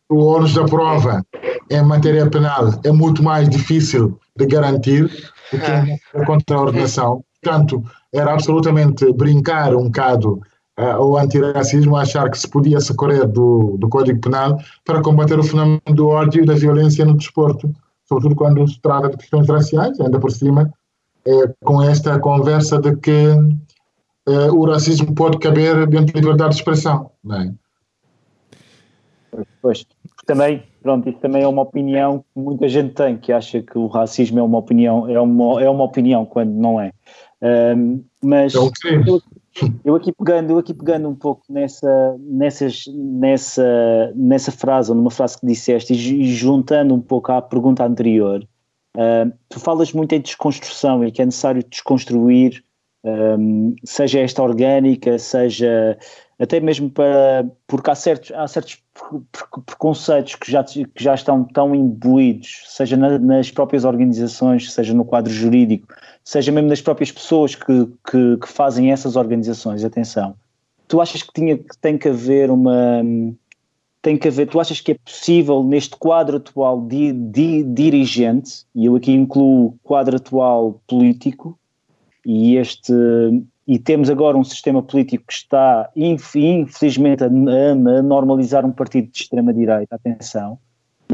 o ônus da prova em matéria penal é muito mais difícil de garantir do que a contraordenação. Portanto, era absolutamente brincar um bocado uh, ao antirracismo, achar que se podia socorrer do, do Código Penal para combater o fenómeno do ódio e da violência no desporto sobretudo quando se trata de questões raciais, ainda por cima, é, com esta conversa de que é, o racismo pode caber dentro da liberdade de expressão. Não é? Pois, também, pronto, isso também é uma opinião que muita gente tem, que acha que o racismo é uma opinião, é uma, é uma opinião quando não é. Um, mas é eu, eu aqui pegando, eu aqui pegando um pouco nessa, nessas, nessa, nessa frase, ou numa frase que disseste, e juntando um pouco à pergunta anterior, uh, tu falas muito em desconstrução e que é necessário desconstruir, um, seja esta orgânica, seja até mesmo para, porque há certos, há certos preconceitos que já, que já estão tão imbuídos, seja na, nas próprias organizações, seja no quadro jurídico, seja mesmo nas próprias pessoas que, que, que fazem essas organizações, atenção. Tu achas que, tinha, que tem que haver uma tem que haver, tu achas que é possível neste quadro atual de, de dirigente, e eu aqui incluo o quadro atual político, e este e temos agora um sistema político que está infelizmente a, a normalizar um partido de extrema-direita, atenção,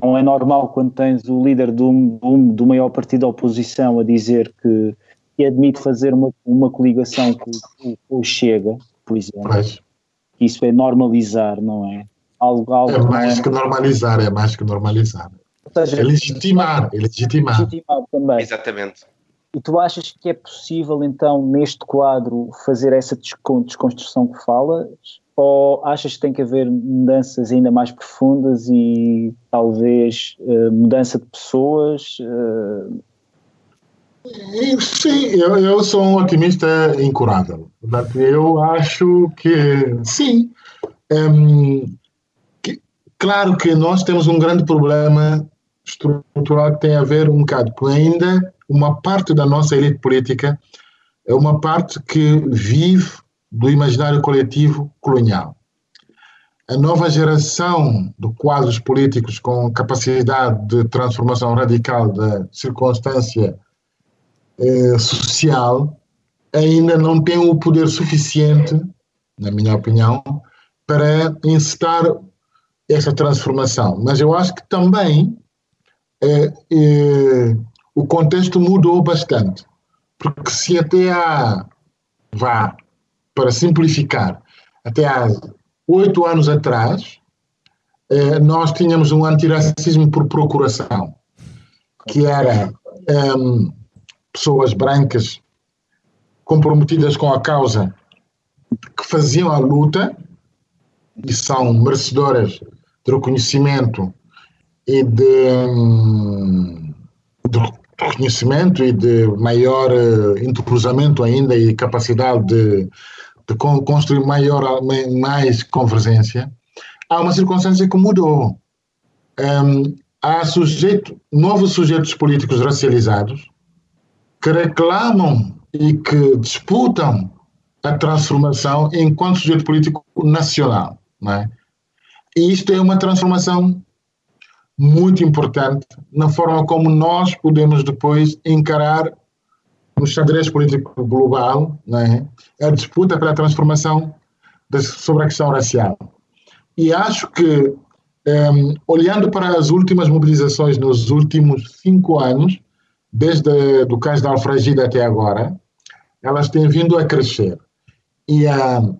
não é normal quando tens o líder do, do, do maior partido da oposição a dizer que, que admite fazer uma, uma coligação com, com o Chega, por exemplo. Mas... Isso é normalizar, não é? Algo, algo é mais é... que normalizar, é mais que normalizar. Seja, é legitimar, é legitimar. legitimar também. Exatamente. E tu achas que é possível, então, neste quadro, fazer essa desconstrução que falas? Ou achas que tem que haver mudanças ainda mais profundas e talvez uh, mudança de pessoas? Uh... Sim, eu, eu, sou um otimista incurável. Eu acho que sim. Que, claro que nós temos um grande problema estrutural que tem a ver um bocado com ainda uma parte da nossa elite política é uma parte que vive do imaginário coletivo colonial. A nova geração de quadros políticos com capacidade de transformação radical da circunstância eh, social ainda não tem o poder suficiente, na minha opinião, para incitar essa transformação. Mas eu acho que também eh, eh, o contexto mudou bastante. Porque se até há, vá, para simplificar, até há oito anos atrás, nós tínhamos um antiracismo por procuração, que era um, pessoas brancas comprometidas com a causa que faziam a luta e são merecedoras de reconhecimento e de, hum, de reconhecimento e de maior uh, entrosamento ainda e capacidade de, de construir maior, mais convergência, há uma circunstância que mudou. Um, há sujeito, novos sujeitos políticos racializados que reclamam e que disputam a transformação enquanto sujeito político nacional. Não é? E isto é uma transformação muito importante na forma como nós podemos depois encarar no xadrez político global né, a disputa pela transformação de, sobre a questão racial. E acho que, um, olhando para as últimas mobilizações nos últimos cinco anos, desde o caso da Alfragida até agora, elas têm vindo a crescer. E uh,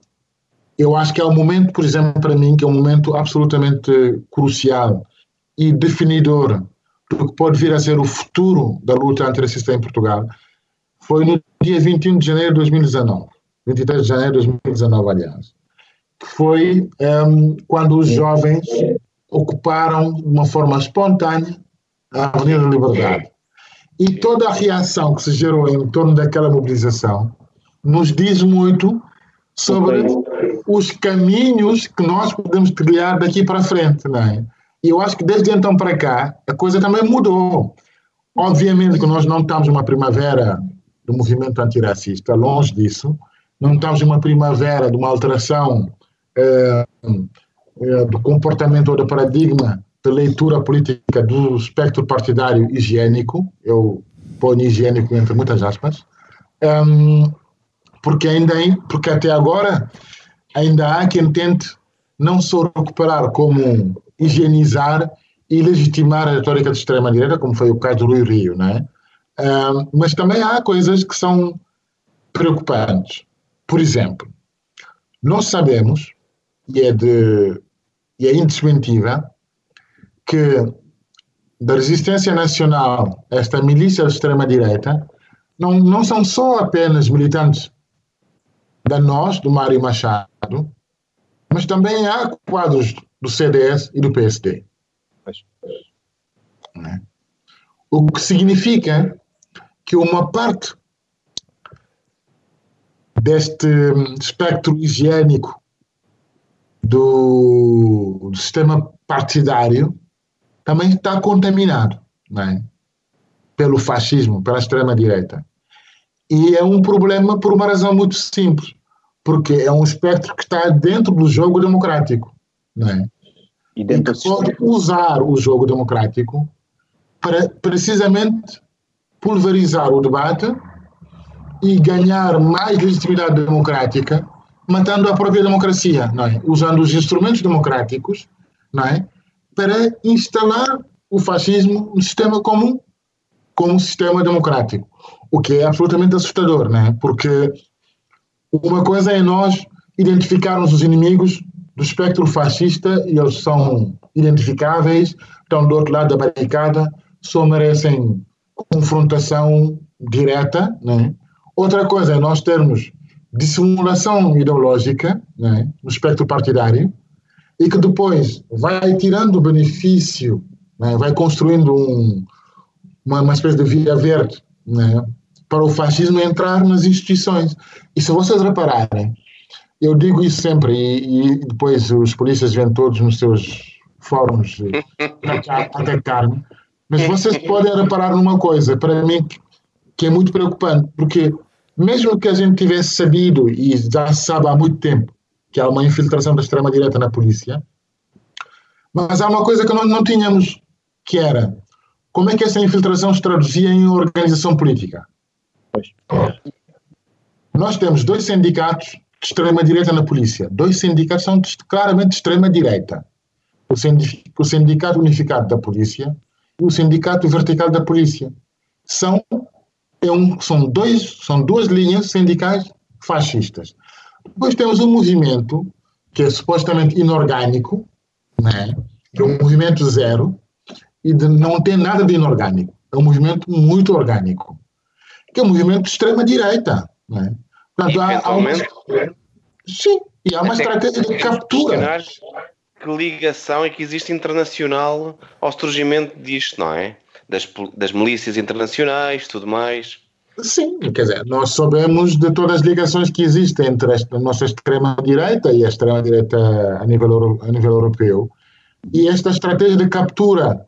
eu acho que é um momento, por exemplo, para mim, que é um momento absolutamente crucial e definidor do que pode vir a ser o futuro da luta antirracista em Portugal foi no dia 21 de janeiro de 2019, 23 de janeiro de 2019, aliás, que foi um, quando os jovens ocuparam de uma forma espontânea a Avenida da Liberdade. E toda a reação que se gerou em torno daquela mobilização nos diz muito sobre os caminhos que nós podemos trilhar daqui para frente, não é? E eu acho que desde então para cá a coisa também mudou. Obviamente que nós não estamos numa primavera do movimento antirracista, longe disso. Não estamos numa primavera de uma alteração eh, eh, do comportamento ou do paradigma de leitura política do espectro partidário higiênico. Eu ponho higiênico entre muitas aspas. Um, porque ainda porque até agora ainda há quem tente não só recuperar como higienizar e legitimar a retórica de extrema-direita, como foi o caso do Rui Rio, não é? Uh, mas também há coisas que são preocupantes. Por exemplo, nós sabemos, e é, de, e é indesmentível, que da resistência nacional, esta milícia de extrema-direita, não, não são só apenas militantes da nós, do Mário Machado, mas também há quadros do CDS e do PSD. Né? O que significa que uma parte deste espectro higiênico do, do sistema partidário também está contaminado não é? pelo fascismo, pela extrema-direita. E é um problema por uma razão muito simples, porque é um espectro que está dentro do jogo democrático. Não é? E e que pode usar o jogo democrático para precisamente pulverizar o debate e ganhar mais legitimidade democrática, matando a própria democracia, não é? usando os instrumentos democráticos não é? Para instalar o fascismo no sistema comum como sistema democrático, o que é absolutamente assustador, não é? porque uma coisa é nós identificarmos os inimigos do espectro fascista e eles são identificáveis, estão do outro lado da barricada, só merecem confrontação direta. Né? Outra coisa é nós termos dissimulação ideológica né, no espectro partidário e que depois vai tirando benefício, né, vai construindo um, uma, uma espécie de via verde né, para o fascismo entrar nas instituições. E se vocês repararem, eu digo isso sempre e, e depois os polícias vêm todos nos seus fóruns atacar-me, mas vocês podem reparar numa coisa, para mim, que é muito preocupante, porque mesmo que a gente tivesse sabido, e já sabe há muito tempo, que há uma infiltração da extrema-direita na polícia, mas há uma coisa que nós não tínhamos, que era como é que essa infiltração se traduzia em organização política. Nós temos dois sindicatos de extrema-direita na polícia. Dois sindicatos são claramente de extrema-direita. O Sindicato Unificado da Polícia e o Sindicato Vertical da Polícia. São, é um, são, dois, são duas linhas sindicais fascistas. Depois temos um movimento que é supostamente inorgânico, né? que é um movimento zero, e de, não tem nada de inorgânico. É um movimento muito orgânico, que é um movimento de extrema-direita. Né? Portanto, há, há uma, sim, e há uma estratégia de captura que ligação é que existe internacional ao surgimento disto, não é? Das, das milícias internacionais, tudo mais. Sim, quer dizer, nós sabemos de todas as ligações que existem entre a nossa extrema-direita e a extrema-direita a nível, a nível europeu. E esta estratégia de captura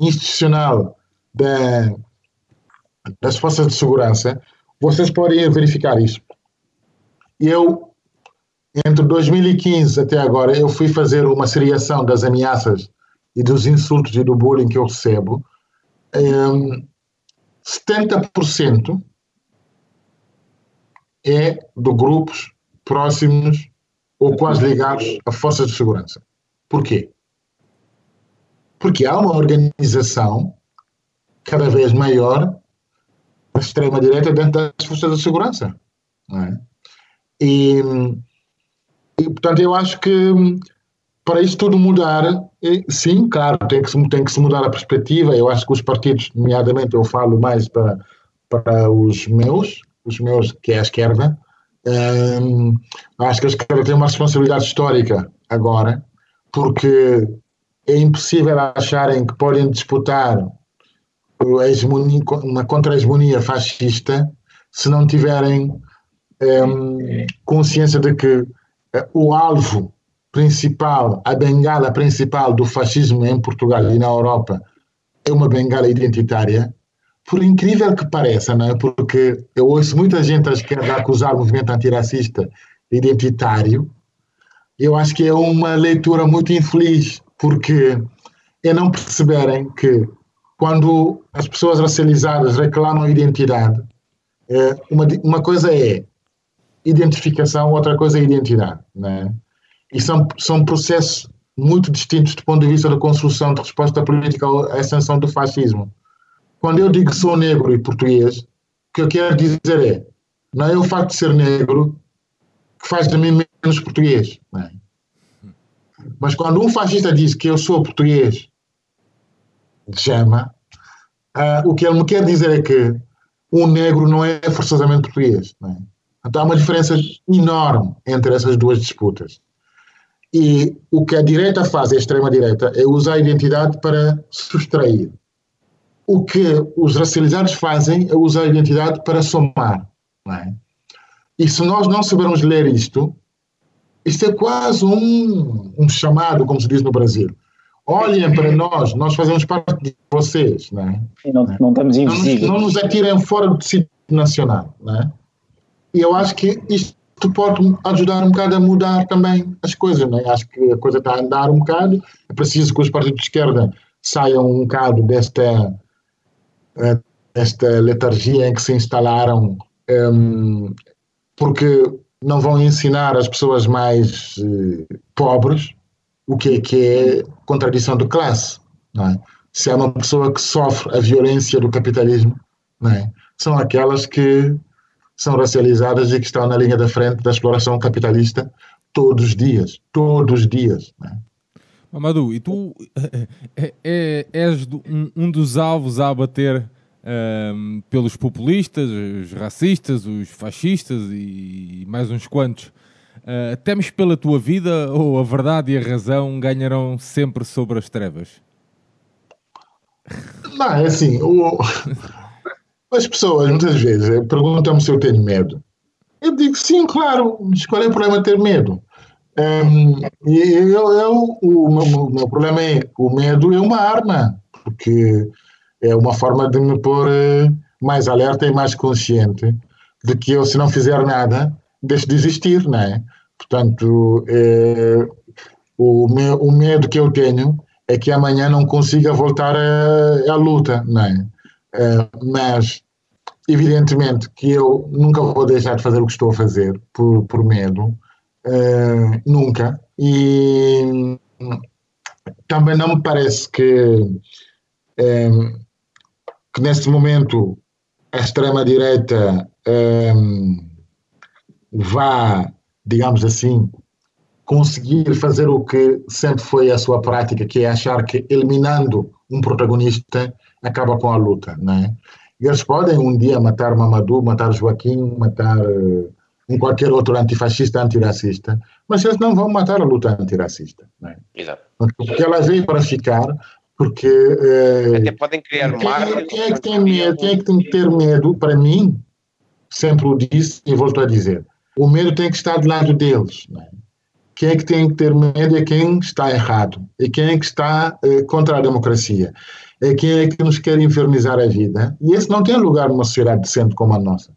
institucional da, das forças de segurança, vocês podem verificar isso. Eu entre 2015 até agora, eu fui fazer uma seriação das ameaças e dos insultos e do bullying que eu recebo. Um, 70% é de grupos próximos ou quase ligados a forças de segurança. Por quê? Porque há uma organização cada vez maior da extrema-direita dentro das forças de segurança. É? E e, portanto, eu acho que para isso tudo mudar, sim, claro, tem que, tem que se mudar a perspectiva. Eu acho que os partidos, nomeadamente, eu falo mais para, para os meus, os meus, que é a esquerda, hum, acho que a esquerda tem uma responsabilidade histórica agora, porque é impossível acharem que podem disputar uma contra-hegemonia fascista se não tiverem hum, consciência de que o alvo principal, a bengala principal do fascismo em Portugal e na Europa é uma bengala identitária, por incrível que pareça, não é? porque eu ouço muita gente à esquerda acusar o movimento antirracista identitário, eu acho que é uma leitura muito infeliz, porque é não perceberem que quando as pessoas racializadas reclamam identidade, é, uma, uma coisa é identificação, outra coisa é identidade. Né? E são, são processos muito distintos do ponto de vista da construção de resposta política à ascensão do fascismo. Quando eu digo sou negro e português, o que eu quero dizer é, não é o facto de ser negro que faz de mim menos português. Né? Mas quando um fascista diz que eu sou português de uh, o que ele me quer dizer é que um negro não é forçosamente português. Né? Então há uma diferença enorme entre essas duas disputas. E o que a direita faz, a extrema-direita, é usar a identidade para subtrair. O que os racializados fazem é usar a identidade para somar. É? E se nós não soubermos ler isto, isto é quase um, um chamado, como se diz no Brasil. Olhem para nós, nós fazemos parte de vocês, não é? Não, não estamos Não invisíveis. não nos atirem fora do tecido nacional, não é? E eu acho que isto pode ajudar um bocado a mudar também as coisas, não é? Acho que a coisa está a andar um bocado, é preciso que os partidos de esquerda saiam um bocado desta, eh, desta letargia em que se instalaram, ehm, porque não vão ensinar as pessoas mais eh, pobres o que é que é contradição de classe, não é? Se é uma pessoa que sofre a violência do capitalismo, não é? São aquelas que são racializadas e que estão na linha da frente da exploração capitalista todos os dias, todos os dias, é? Mamadou, e tu é- é- és um, um dos alvos a abater ahm, pelos populistas, os racistas, os fascistas e mais uns quantos. Ah, temes pela tua vida ou a verdade e a razão ganharão sempre sobre as trevas? Não, é assim, o- as pessoas muitas vezes eh, perguntam-me se eu tenho medo. Eu digo sim, claro, mas qual é o problema de ter medo? E eu, eu- o, meu, meu problema é o medo é uma arma, porque é uma forma de me pôr eh, mais alerta e mais consciente de que eu, se não fizer nada, deixo de existir, não é? Portanto, eh, o, meu, o medo que eu tenho é que amanhã não consiga voltar à luta, não é? Eh, mas, evidentemente, que eu nunca vou deixar de fazer o que estou a fazer por, por medo, eh, nunca. E também não me parece que, eh, que neste momento a extrema-direita vá, digamos assim, conseguir fazer o que sempre foi a sua prática, que é achar que eliminando um protagonista acaba com a luta, não é? Eles podem um dia matar Mamadou, matar Joaquim, matar eh, um qualquer outro antifascista, antirracista, mas eles não vão matar a luta antirracista, não é? Exato. Porque ela veio para ficar, porque eh, Até podem criar quem, mártires. quem é que tem medo? Quem é que tem que ter medo? Para mim, sempre o disse e volto a dizer: o medo tem que estar do lado deles. não é? Quem é que tem que ter medo é quem está errado, é quem é que está eh, contra a democracia, é quem é que nos quer infernizar a vida. E esse não tem lugar numa sociedade decente como a nossa.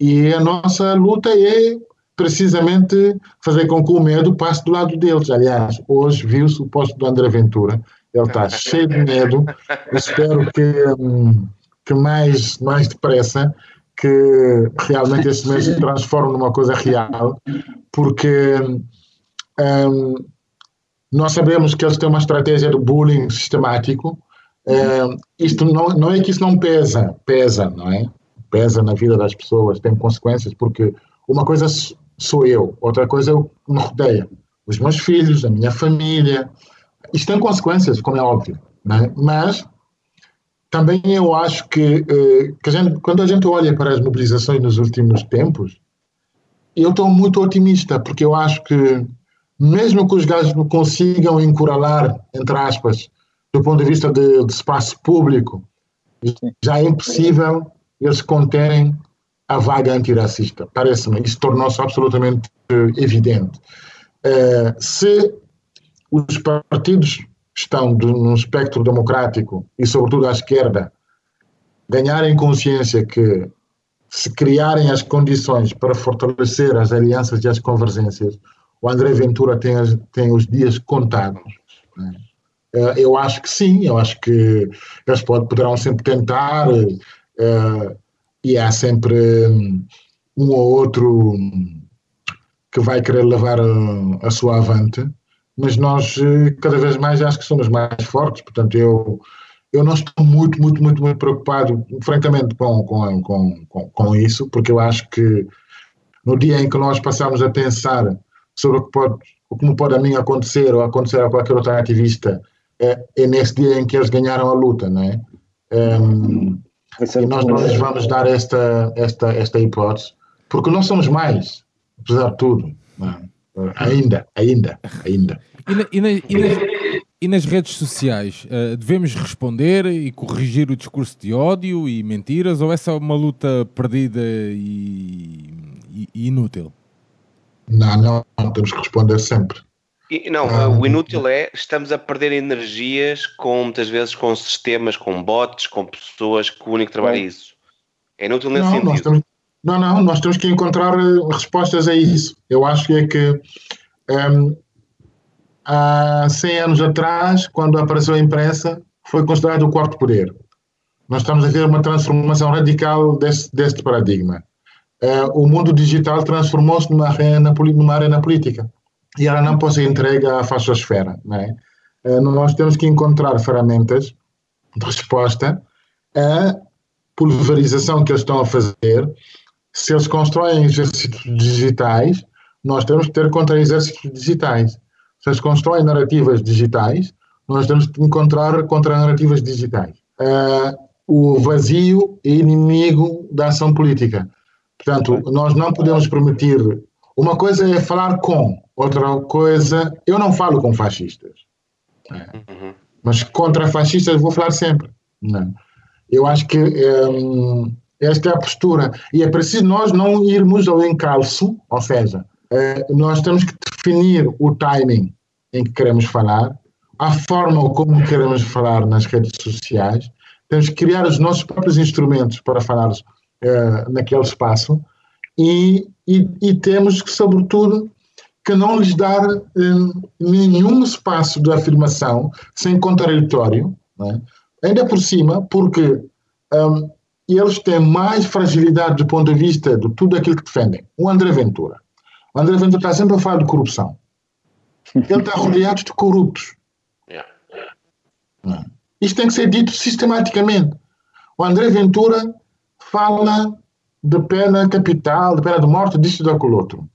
E a nossa luta é precisamente fazer com que o medo passe do lado deles. Aliás, hoje viu-se o posto do André Ventura, ele está cheio de medo. Espero que, hum, que mais, mais depressa que realmente esse medo se transforme numa coisa real, porque hum, nós sabemos que eles têm uma estratégia de bullying sistemático. Hum, isto não, não é que isso não pesa, pesa, não é? Pesa na vida das pessoas, tem consequências, porque uma coisa sou eu, outra coisa é que me rodeia. Os meus filhos, a minha família. Isto tem consequências, como é óbvio, não é? Mas também eu acho que, eh, que a gente, quando a gente olha para as mobilizações nos últimos tempos, eu estou muito otimista, porque eu acho que, mesmo que os gajos consigam encuralar, entre aspas, do ponto de vista de, de espaço público, já é impossível eles conterem a vaga antirracista. Parece-me, isso tornou-se absolutamente eh, evidente. Eh, se os partidos estão de, num espectro democrático e, sobretudo, à esquerda, ganharem consciência que se criarem as condições para fortalecer as alianças e as convergências, o André Ventura tem, as- tem os dias contados. né? Eh, Eu acho que sim, eu acho que eles pod- poderão sempre tentar, eh, e há sempre hum, um ou outro hum, que vai querer levar a, a sua avante, mas nós eh, cada vez mais acho que somos mais fortes, portanto eu, eu não estou muito, muito, muito, muito preocupado, francamente, com, com, com, com, isso, porque eu acho que no dia em que nós passamos a pensar sobre o que pode, o que me pode a mim acontecer ou acontecer a qualquer outro ativista, é, é nesse dia em que eles ganharam a luta, não é? Ehm, Vai ser e nós não lhes vamos dar esta, esta, esta hipótese, porque nós somos mais, apesar de tudo. não é? Ainda, ainda, ainda. E, na- e na- e nas, e nas redes sociais, eh, devemos responder e corrigir o discurso de ódio e mentiras ou essa é uma luta perdida e, e- e inútil? Não, não, não temos que responder sempre. E, não, ah, o inútil é estamos a perder energias com muitas vezes com sistemas, com bots, com pessoas que o único trabalho é isso. É inútil nesse não, sentido. Temos, não, não, nós temos que encontrar eh, respostas a isso. Eu acho que é que um, ehm, há 100 anos atrás, quando apareceu a imprensa, foi considerado o quarto poder. Nós estamos a ver uma transformação radical deste, deste paradigma. Uh, o mundo digital transformou-se numa arena, numa arena política e ela não pode ser entregue à fachosfera. Não é? Uh, nós temos que encontrar ferramentas de resposta à pulverização que eles estão a fazer. Se eles constroem exércitos digitais, nós temos que ter contra-exércitos digitais. Se eles constroem narrativas digitais, nós temos que encontrar contra-narrativas digitais. Uh, o vazio é inimigo da ação política. Portanto, nós não podemos permitir. Uma coisa é falar com, outra coisa. Eu não falo com fascistas. Uhum. Mas contra fascistas vou falar sempre. Não. Eu acho que um, esta é a postura. E é preciso nós não irmos ao encalço, ou seja, uh, nós temos que definir o timing em que queremos falar, a forma como queremos falar nas redes sociais, temos que criar os nossos próprios instrumentos para falar uh, naquele espaço e, e, e, temos que, sobretudo, que não lhes dar uh, nenhum espaço de afirmação sem contraditório, é? ainda por cima, porque um, eles têm mais fragilidade do ponto de vista de tudo aquilo que defendem. O André Ventura. O André Ventura está sempre a falar de corrupção. Ele está rodeado de corruptos. Yeah. Isto tem que ser dito sistematicamente. O André Ventura fala de pena capital, de pena de morte, disto e daquele outro.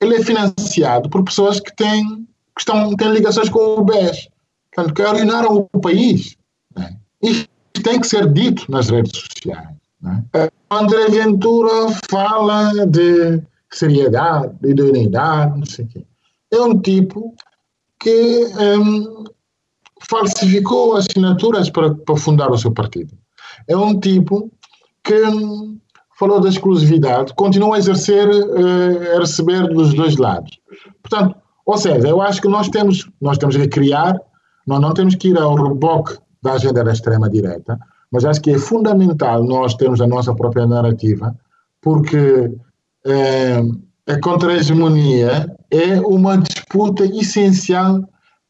Ele é financiado por pessoas que têm, que estão, têm ligações com o BES, portanto, que arruinaram o país. Né? Isto tem que ser dito nas redes sociais. Né? O André Ventura fala de seriedade, de idoneidade, não sei o quê. É um tipo que um, falsificou assinaturas para, para fundar o seu partido. É um tipo que hum, falou da exclusividade, continua a exercer, uh, a receber dos dois lados. Portanto, ou seja, eu acho que nós temos, nós temos que criar, nós não temos que ir ao reboque da agenda da extrema-direita, mas acho que é fundamental nós termos a nossa própria narrativa, porque eh, a contra-hegemonia é uma disputa essencial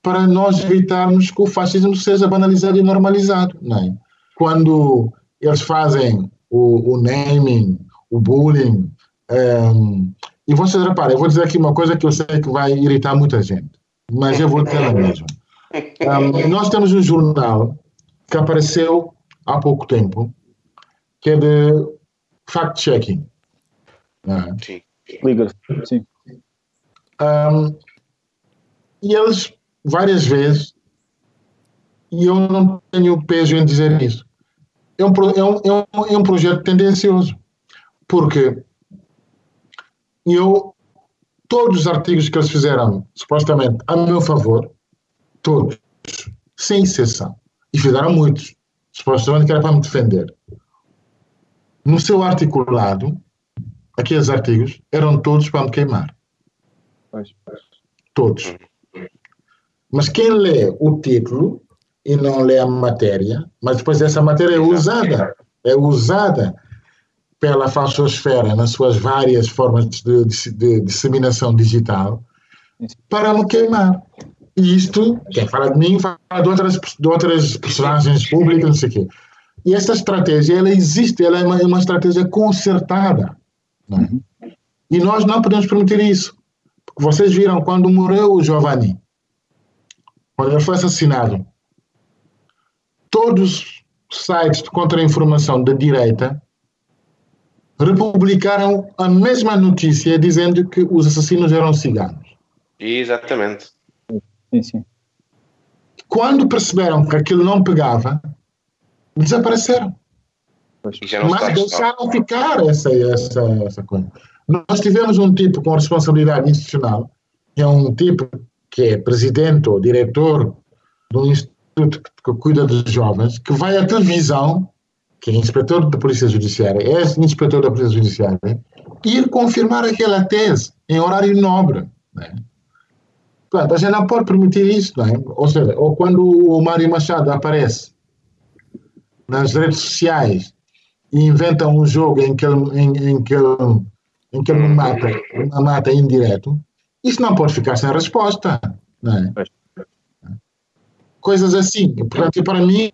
para nós evitarmos que o fascismo seja banalizado e normalizado. Não é? Quando eles fazem o, o naming, o bullying, um, ehm, e vocês reparem, eu vou dizer aqui uma coisa que eu sei que vai irritar muita gente, mas eu vou dizer a mesma. Um, ehm, nós temos um jornal que apareceu há pouco tempo, que é de fact-checking. É? Sim. Liga, sim. Um, e eles várias vezes, e eu não tenho peso em dizer isso, é um, é um, é um, é um projeto tendencioso. Porque eu, todos os artigos que eles fizeram, supostamente, a meu favor, todos, sem exceção, e fizeram muitos, supostamente que era para me defender. No seu articulado, aqueles artigos eram todos para me queimar. Todos. Mas quem lê o título e não lê a matéria, mas depois essa matéria é usada, é usada pela falsosfera nas suas várias formas de, de, de disseminação digital para me queimar. E isto, quem fala de mim, fala de outras, de outras personagens públicas, não sei o quê. E essa estratégia, ela existe, ela é uma, é uma estratégia concertada. É? E nós não podemos permitir isso. Porque vocês viram quando morreu o Giovanni, quando ele foi assassinado, todos os sites de contra-informação da direita republicaram a mesma notícia dizendo que os assassinos eram ciganos. Exatamente. Sim, sim. Quando perceberam que aquilo não pegava, desapareceram. Mas deixaram ficar essa, essa, essa coisa. Nós tivemos um tipo com responsabilidade institucional, que é um tipo que é presidente ou diretor de um instituto que cuida dos jovens, que vai à televisão, que é inspetor da Polícia Judiciária, é inspetor da Polícia Judiciária, ir confirmar aquela tese. em horário nobre. Né? Portanto, a gente não pode permitir isso, não é? Ou seja, ou quando o Mário Machado aparece nas redes sociais e inventa um jogo em que ele, em, em que ele, em que ele mata, mata indireto, isso não pode ficar sem resposta, não é? Coisas assim. Portanto, para mim,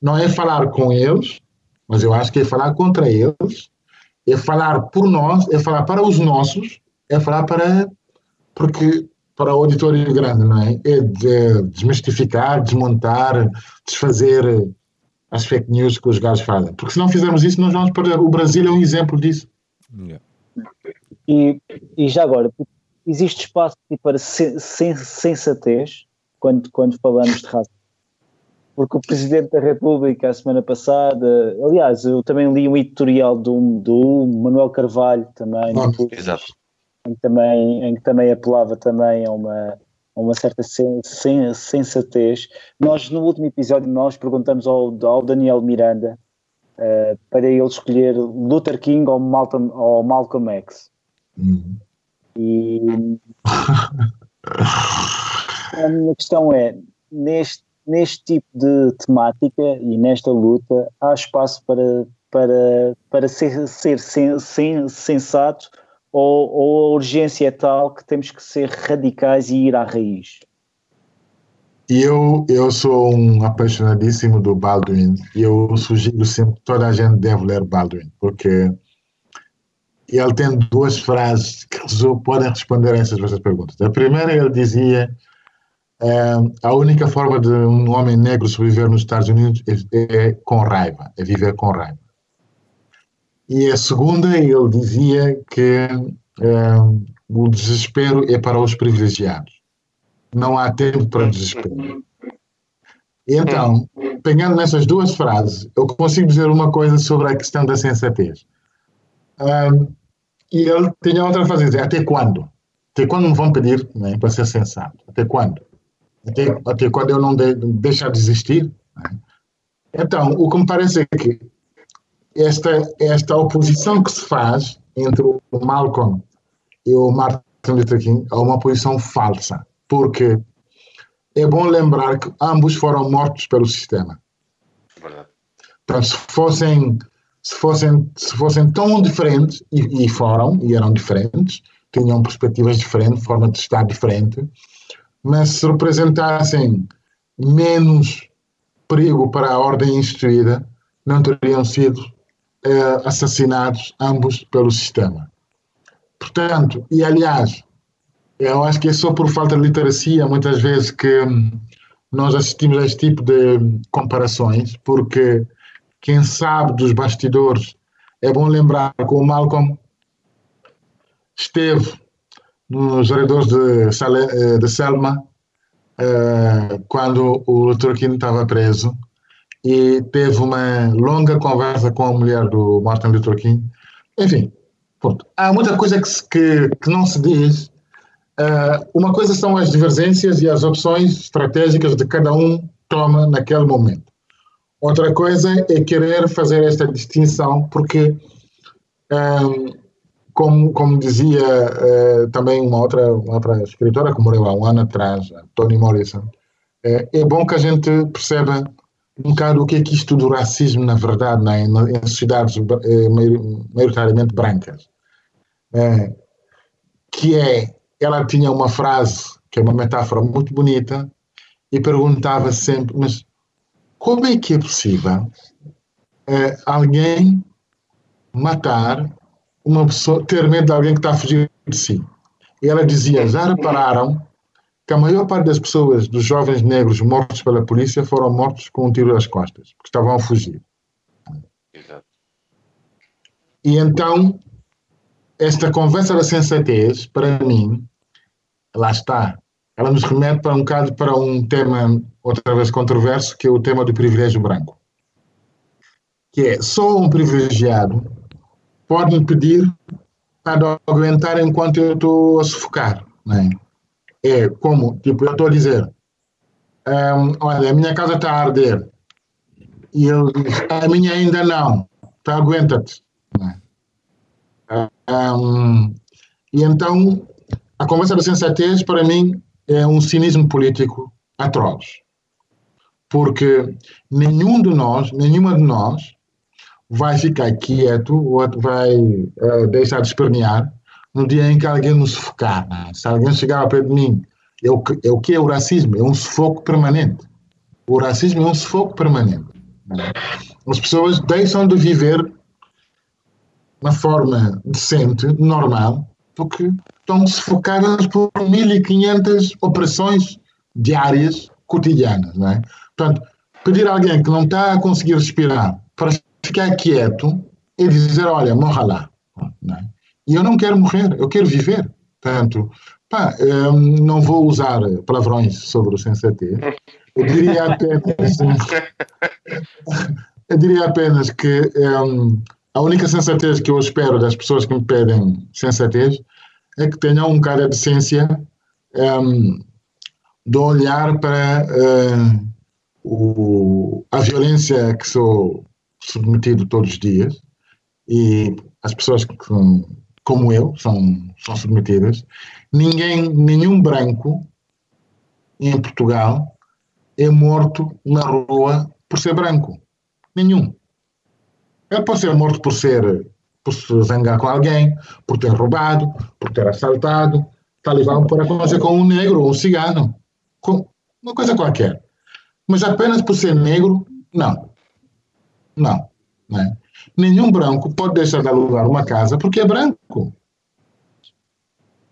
não é falar com eles, mas eu acho que é falar contra eles, é falar por nós, é falar para os nossos, é falar para. Porque para o auditório grande, não é? É de desmistificar, desmontar, desfazer as fake news que os gajos fazem. Porque se não fizermos isso, nós vamos perder. O Brasil é um exemplo disso. Yeah. E, e já agora, existe espaço para sen, sen, sensatez quando, quando falamos de raça? Porque o Presidente da República, a semana passada, aliás, eu também li um editorial do, do Manuel Carvalho, também, no- Exato. em que também, em que também apelava também a uma, a uma certa sen, sen- sensatez. Nós, no último episódio, nós perguntamos ao, ao Daniel Miranda eh, para ele escolher Luther King ou Malcolm, ou Malcolm X. Hum. E a minha questão é, neste, neste tipo de temática e nesta luta, há espaço para, para, para ser, ser sen, sen- sensato ou, ou a urgência é tal que temos que ser radicais e ir à raiz? Eu, eu sou um apaixonadíssimo do Baldwin e eu sugiro sempre toda a gente deve ler Baldwin, porque ele tem duas frases que podem responder a essas vossas perguntas. A primeira, ele dizia eh, a única forma de um homem negro sobreviver nos Estados Unidos é, é com raiva, é viver com raiva. E a segunda, ele dizia que eh, o desespero é para os privilegiados não há tempo para desespero. Então, pegando nessas duas frases, eu consigo dizer uma coisa sobre a questão da sensatez. Ahm, e ele tinha outra frase até quando? Até quando me vão pedir né, para ser sensato? Até quando? Até, até quando eu não de, deixar de existir? né? Então, o que me parece é que esta, esta oposição que se faz entre o Malcolm e o Martin Luther King é uma posição falsa, porque é bom lembrar que ambos foram mortos pelo sistema. Verdade. Então, se fossem, se fossem, se fossem tão diferentes, e, e foram, e eram diferentes, tinham perspectivas diferentes, forma de estar diferente, mas se representassem menos perigo para a ordem instituída, não teriam sido eh, assassinados ambos pelo sistema. Portanto, e aliás, eu acho que é só por falta de literacia, muitas vezes, que hum, nós assistimos a este tipo de comparações, porque quem sabe dos bastidores, é bom lembrar que o Malcolm esteve nos arredores de, Sale- eh, de Selma eh, quando o King estava preso e teve uma longa conversa com a mulher do Martin Luther King. Enfim, pronto. há muita coisa que, se- que, que não se diz. Eh, uma coisa são as divergências e as opções estratégicas de cada um toma naquele momento. Outra coisa é querer fazer esta distinção, porque, como, como dizia eh, também uma outra, uma outra escritora que morreu há um ano atrás, Toni Morrison, eh, é bom que a gente perceba um bocado o que é que isto do racismo, na verdade, é? Na- em sociedades eh, maio- maioritariamente brancas. Eh, que é, ela tinha uma frase, que é uma metáfora muito bonita, e perguntava sempre, mas como é que é possível eh, alguém matar uma pessoa, ter medo de alguém que está a fugir de si? E ela dizia, já repararam que a maior parte das pessoas, dos jovens negros mortos pela polícia, foram mortos com um tiro nas costas, porque estavam a fugir. Exato. E então, esta conversa da sensatez, para mim, lá está. Ela nos remete para um bocado para um tema, outra vez controverso, que é o tema do privilégio branco. Que é, só um privilegiado pode me pedir para aguentar enquanto eu estou a sufocar. Não é? como, tipo, eu estou a dizer, "Ahm, olha, a minha casa está a arder. E ele diz, a minha ainda não. Então aguenta-te. não é? Ahm, E então, a conversa da sensatez, para mim, é um cinismo político atroz. Porque nenhum de nós, nenhuma de nós, vai ficar quieto ou vai uh, deixar de espernear no dia em que alguém nos sufocar. Se alguém chegar pé de mim, é o, que, é o que é o racismo? É um sufoco permanente. O racismo é um sufoco permanente. As pessoas deixam de viver uma forma decente, normal, porque estão sufocadas por 1.500 operações diárias, cotidianas. É? Portanto, pedir a alguém que não está a conseguir respirar para ficar quieto e dizer: Olha, morra lá. Não é? E eu não quero morrer, eu quero viver. Portanto, pá, hum, não vou usar palavrões sobre o sensatez. Eu diria apenas, eu diria apenas que um, a única sensatez que eu espero das pessoas que me pedem sensatez é que tenham um bocado de decência um, de olhar para uh, o, a violência que sou submetido todos os dias e as pessoas que, como eu são, são submetidas. Ninguém, nenhum branco em Portugal é morto na rua por ser branco. Nenhum. Ele pode ser morto por ser, por se zangar com alguém, por ter roubado, por ter assaltado. Talibã pode acontecer com um negro ou um cigano, com uma coisa qualquer. Mas apenas por ser negro, não. Não. Né? Nenhum branco pode deixar de alugar uma casa porque é branco.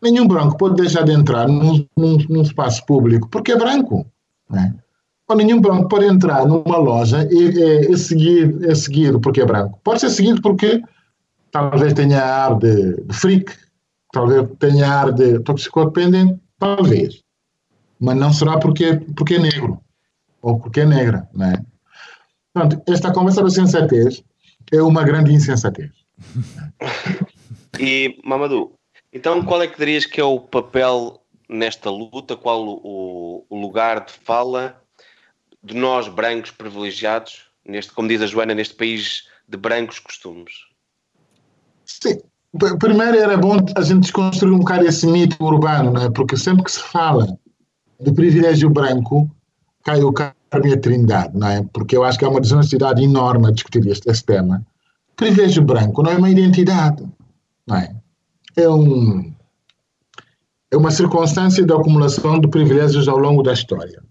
Nenhum branco pode deixar de entrar num, num, num espaço público porque é branco. Né? Ou nenhum branco pode entrar numa loja e, e, e seguir, é seguido porque é branco. Pode ser seguido porque talvez tenha ar de, de freak, talvez tenha ar de toxicodependente, talvez. Mas não será porque, porque é negro ou porque é negra. Né? Portanto, esta conversa da sensatez é uma grande insensatez. e, Mamadou, então qual é que dirias que é o papel nesta luta, qual o, o lugar de fala de nós brancos privilegiados, neste, como diz a Joana, neste país de brancos costumes? Sim. Primeiro era bom a gente desconstruir um bocado esse mito urbano, não é? porque sempre que se fala de privilégio branco, cai o Carme Trindade, não é? Porque eu acho que é uma desonestidade enorme a discutir este, este tema. Privilégio branco não é uma identidade, não é? É, um, é uma circunstância de acumulação de privilégios ao longo da história.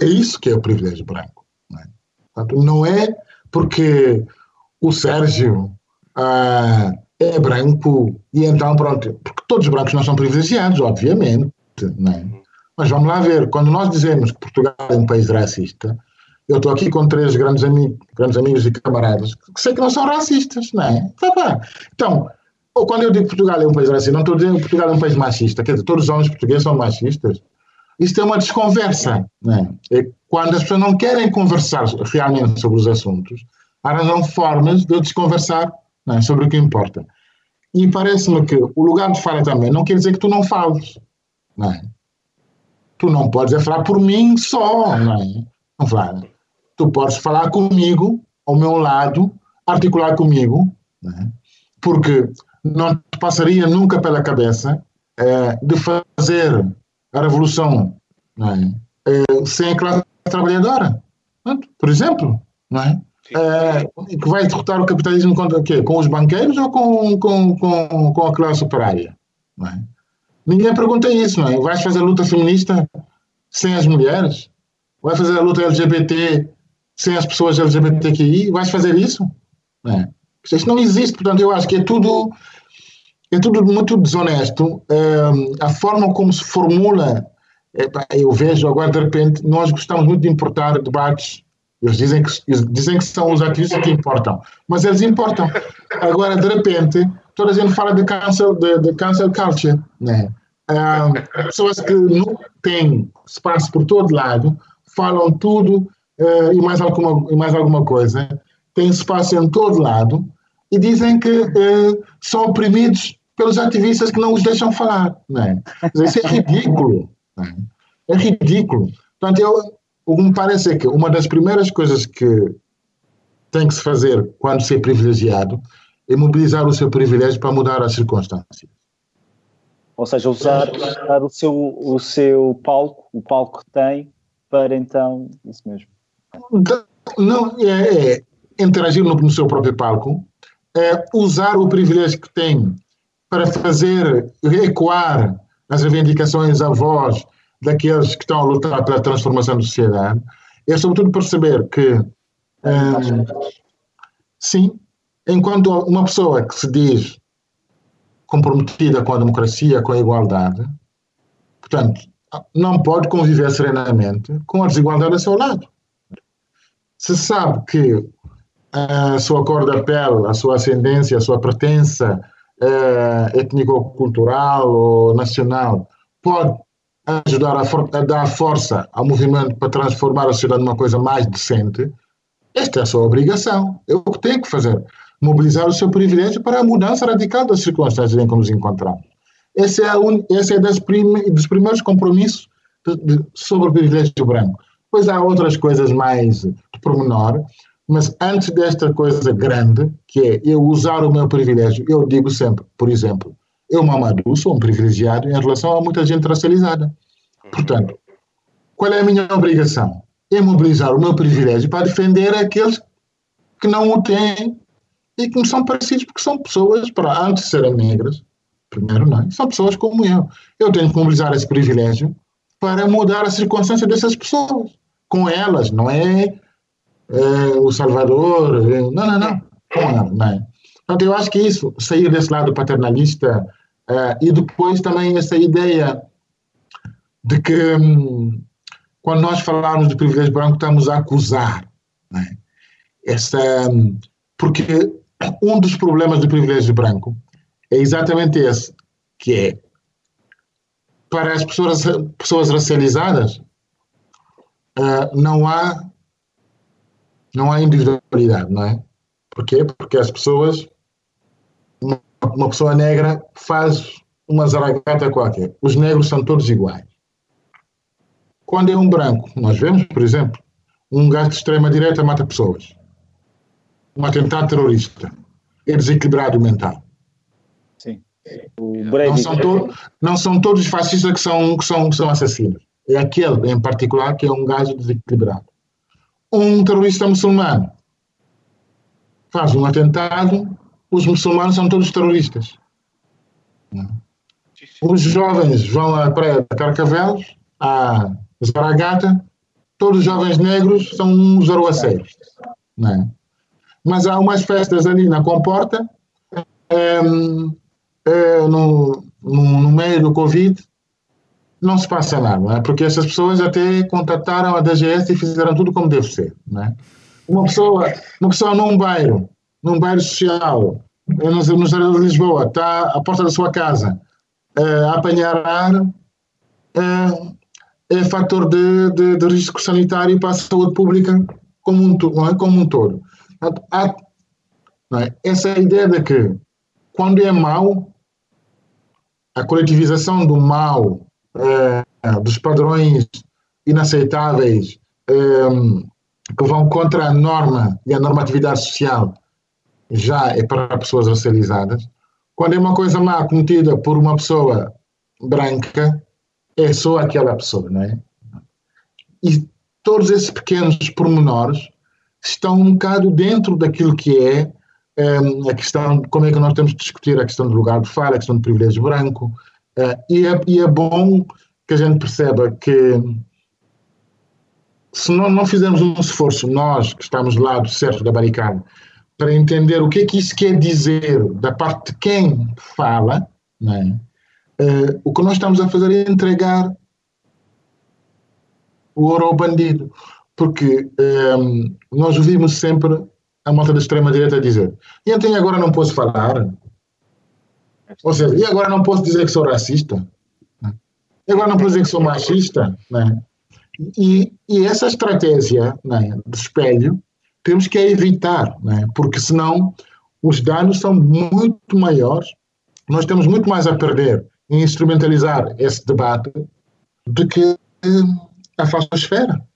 É isso que é o privilégio branco. Não é, Portanto, não é porque o Sérgio ah, é branco e então pronto, porque todos os brancos não são privilegiados, obviamente, não é? Mas vamos lá ver, quando nós dizemos que Portugal é um país racista, eu estou aqui com três grandes, amigos, grandes amigos e camaradas que sei que não são racistas, não é? Então, ou quando eu digo que Portugal é um país racista, não estou dizendo que Portugal é um país machista, quer dizer, todos os homens portugueses são machistas. Isto é uma desconversa, não é? quando as pessoas não querem conversar realmente sobre os assuntos, arranjam formas de desconversar é? sobre o que importa. E parece-me que o lugar de fala também não quer dizer que tu não fales, não é? Tu não podes é falar por mim só, não é? Não fala. Tu podes falar comigo, ao meu lado, articular comigo, é? porque não te passaria nunca pela cabeça é, de fazer a revolução é? é? sem a classe trabalhadora, por exemplo, não é? É, que vai derrotar o capitalismo contra o quê? Com os banqueiros ou com, com, com, com a classe operária? Não é? Ninguém pergunta isso, não é? Vais fazer a luta feminista sem as mulheres? Vai fazer a luta LGBT sem as pessoas LGBTQI? Vais fazer isso? Não é? Isso não existe, portanto, eu acho que é tudo, é tudo muito desonesto. Um, a forma como se formula, eu vejo agora, de repente, nós gostamos muito de importar debates eles dizem que, dizem que são os ativistas que importam, mas eles importam. Agora, de repente, toda a gente fala de cancel, de, de cancel culture. Né? Um, pessoas que não têm espaço por todo lado, falam tudo uh, e, mais alguma, e mais alguma coisa, têm espaço em todo lado e dizem que uh, são oprimidos pelos ativistas que não os deixam falar. Né? Isso é ridículo. Né? É ridículo. Portanto, eu, o que me parece é que uma das primeiras coisas que tem que se fazer quando se é privilegiado é mobilizar o seu privilégio para mudar as circunstâncias. Ou seja, usar, usar o, seu, o seu palco, o palco que tem, para então, isso mesmo. Não, é, é interagir no, no, seu próprio palco, é usar o privilégio que tem para fazer ecoar as reivindicações, a voz daqueles que estão a lutar pela transformação da sociedade, é sobretudo perceber que, hum, sim, enquanto uma pessoa que se diz comprometida com a democracia, com a igualdade, portanto, não pode conviver serenamente com a desigualdade a seu lado. Se sabe que a sua cor da pele, a sua ascendência, a sua pertença eh, étnico-cultural ou nacional pode ajudar a, a, dar força ao movimento para transformar a sociedade numa coisa mais decente, esta é a sua obrigação. É o que tem que fazer. Mobilizar o seu privilégio para a mudança radical das circunstâncias em que nos encontramos. Esse é, un, esse é das prime, dos primeiros compromissos de, de, sobre o privilégio branco. Depois há outras coisas mais de pormenor, mas antes desta coisa grande, que é eu usar o meu privilégio, eu digo sempre, por exemplo, eu, Mamadou, sou um privilegiado em relação a muita gente racializada. Portanto, qual é a minha obrigação? É mobilizar o meu privilégio para defender aqueles que não o têm e que me são parecidos, porque são pessoas, para antes de serem negras, primeiro não, é? são pessoas como eu. Eu tenho que mobilizar esse privilégio para mudar a circunstância dessas pessoas. Com elas, não é é, o Salvador. É, não, não, não. Não, não é? Portanto, eu acho que isso, sair desse lado paternalista é, e depois também essa ideia de que hum, quando nós falamos de privilégio branco estamos a acusar. É? Essa, hum, porque um dos problemas do privilégio branco é exatamente esse, que é para as pessoas, pessoas racializadas uh, não há não há individualidade, não é? Porquê? Porque as pessoas, uma, uma pessoa negra faz uma zaragata qualquer. Os negros são todos iguais. Quando é um branco, nós vemos, por exemplo, um gajo de extrema-direita mata pessoas. Um atentado terrorista. É desequilibrado mental. Sim. Não são, to não são todos os fascistas que são, que, são, que são assassinos. É aquele, em particular, que é um gajo desequilibrado um terrorista muçulmano faz um atentado, os muçulmanos são todos terroristas. Os jovens vão à praia de Carcavelos, à Zaragata, todos os jovens negros são uns aruaceiros. É? Mas há umas festas ali na Comporta, é, é, no, no, no meio do Covid, não se passa nada, é? porque essas pessoas até contataram a DGS e fizeram tudo como deve ser. É? uma, pessoa, uma pessoa num bairro, num bairro social, no, no estado de Lisboa, está à porta da sua casa uh, a apanhar ar, é fator de, de, de, risco sanitário para a saúde pública como um, é? como um todo. Há, é? Essa ideia de que quando é mau, a coletivização do mal uh, dos padrões inaceitáveis um, que vão contra a norma e a normatividade social já é para pessoas racializadas. Quando é uma coisa má cometida por uma pessoa branca, é só aquela pessoa, não é? E todos esses pequenos pormenores estão um bocado dentro daquilo que é um, a questão de como é que nós temos de discutir a questão do lugar de fala, a questão do privilégio branco, Uh, e, é, e, é, bom que a gente perceba que se não, não fizermos um esforço, nós que estamos do lado certo da barricada, para entender o que é que isso quer dizer da parte de quem fala, uh, o que nós estamos a fazer é entregar o ouro ao bandido. Porque um, nós ouvimos sempre a malta da extrema-direita dizer: e então agora não posso falar, ou seja, e agora não posso dizer que sou racista? Né? E agora não posso dizer que sou machista? Né? E, e essa estratégia né, de espelho temos que evitar, né? porque senão os danos são muito maiores. Nós temos muito mais a perder em instrumentalizar esse debate do que a falsa esfera.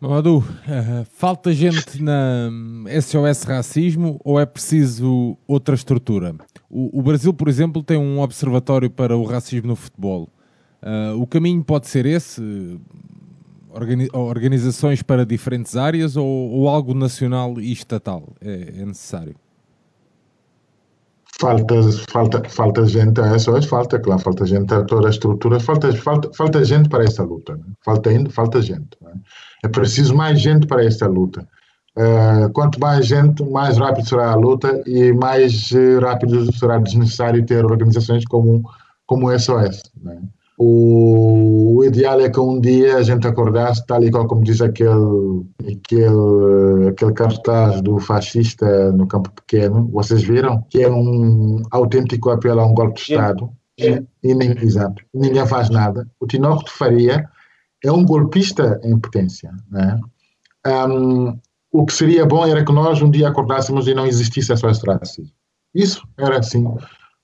Mamadou, uh, falta gente na SOS Racismo ou é preciso outra estrutura? O, o Brasil, por exemplo, tem um observatório para o racismo no futebol. Uh, o caminho pode ser esse? Organi organizações para diferentes áreas ou, ou, algo nacional e estatal é, é necessário? falta, falta, falta gente a isso, falta, claro, falta gente a toda a estrutura, falta, falta, falta gente para essa luta, né? falta, falta gente. Né? É preciso mais gente para esta luta. Uh, quanto mais gente, mais rápido será a luta e mais uh, rápido será desnecessário ter organizações como, como o SOS. Né? O, o, ideal é que um dia a gente acordasse, tal e qual como diz aquele, aquele, aquele cartaz do fascista no campo pequeno, vocês viram? Que é um autêntico apelo a um golpe de Estado. E, e nem, exato, ninguém faz nada. O Tinoco de Faria é um golpista em potência. Né? Um, o que seria bom era que nós um dia acordássemos e não existisse essa racismo. Isso era assim,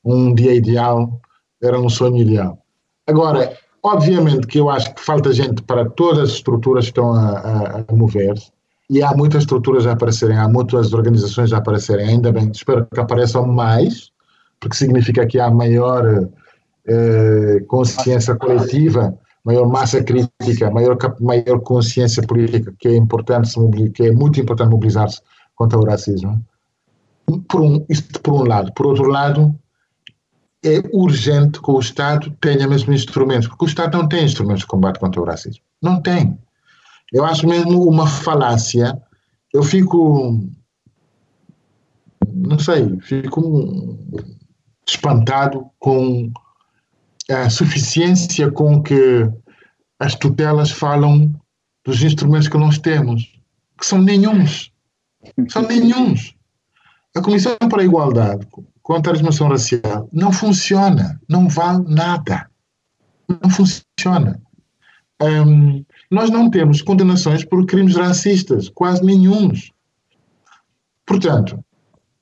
um dia ideal, era um sonho ideal. Agora, obviamente que eu acho que falta gente para todas as estruturas que estão a, a, a mover-se, e há muitas estruturas a aparecerem, há muitas organizações a aparecerem, ainda bem, espero que apareçam mais, porque significa que há maior eh, consciência coletiva, maior massa crítica, maior, maior consciência política, que é importante, que é muito importante mobilizar-se contra o racismo. Por um, isto por um lado. Por outro lado, é urgente que o Estado tenha mesmo instrumentos, porque o Estado não tem instrumentos de combate contra o racismo. Não tem. Eu acho mesmo uma falácia. Eu fico. Não sei, fico espantado com a suficiência com que as tutelas falam dos instrumentos que nós temos, que são nenhums. São nenhums. A Comissão para a Igualdade, contra a discriminação racial não funciona, não vale nada. Não funciona. Um, nós não temos condenações por crimes racistas, quase nenhums. Portanto.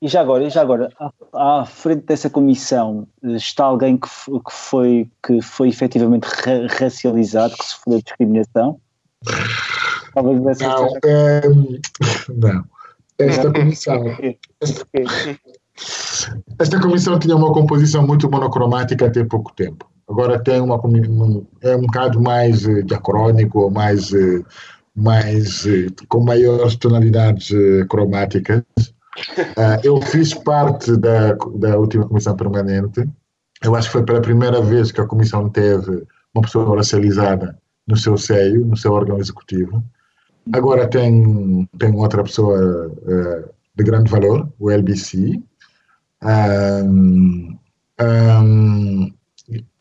E já agora, e já agora à, à frente dessa comissão está alguém que, que, foi, que foi efetivamente ra racializado, que sofreu discriminação? Talvez não, é, não. Esta comissão. Esta comissão tinha uma composição muito monocromática até pouco tempo. Agora tem uma é um bocado mais eh, diacrônico, mais eh, mais eh, com maiores tonalidades cromáticas. Eu fiz parte da, da última comissão permanente. Eu acho que foi pela primeira vez que a comissão teve uma pessoa racializada no seu seio, no seu órgão executivo. Agora tem, tem outra pessoa de grande valor, o LBC, um, um,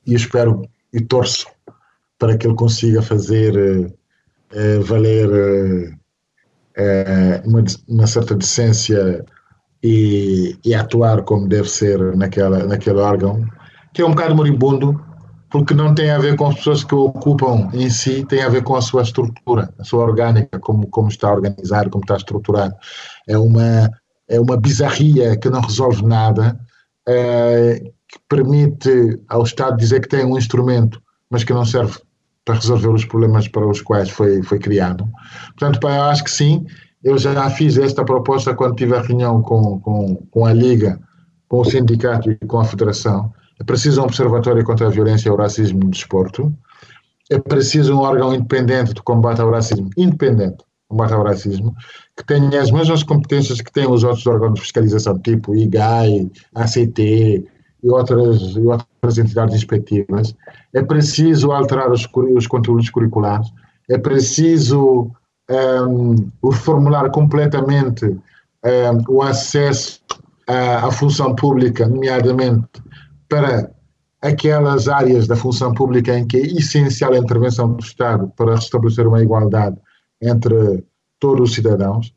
e espero e torço para que ele consiga fazer uh, valer uh, uma, uma, certa decência e, e, atuar como deve ser naquela, naquele órgão, que é um bocado moribundo, porque não tem a ver com as pessoas que o ocupam em si, tem a ver com a sua estrutura, a sua orgânica, como, como está organizado, como está estruturado. É uma é uma bizarria que não resolve nada, é, que permite ao Estado dizer que tem um instrumento, mas que não serve para resolver os problemas para os quais foi, foi criado. Portanto, eu acho que sim, eu já fiz esta proposta quando tive a reunião com, com, com a Liga, com o sindicato e com a Federação. É preciso um observatório contra a violência e o racismo no desporto. É preciso um órgão independente de combate ao racismo, independente, combate ao racismo, que tenha as mesmas competências que têm os outros órgãos de fiscalização, tipo IGAI, ACT e outras, e outras entidades inspectivas. É preciso alterar os, os conteúdos curriculares, é preciso um, reformular completamente um, o acesso à, à função pública, nomeadamente para aquelas áreas da função pública em que é essencial a intervenção do Estado para restabelecer uma igualdade entre todos os cidadãos.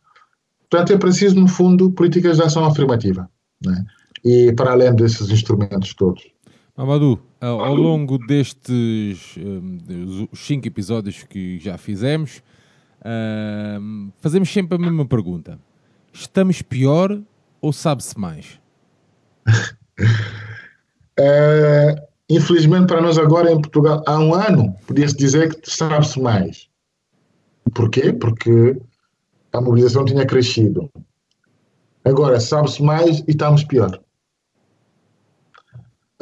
Portanto, é preciso, no fundo, políticas de ação afirmativa. Né? E para além desses instrumentos todos. Mamadou, ao longo destes um, cinco episódios que já fizemos, um, fazemos sempre a mesma pergunta: estamos pior ou sabe-se mais? é, infelizmente para nós agora em Portugal, há um ano, podia-se dizer que sabe-se mais. Porquê? Porque a mobilização tinha crescido. Agora, sabe-se mais e estamos pior.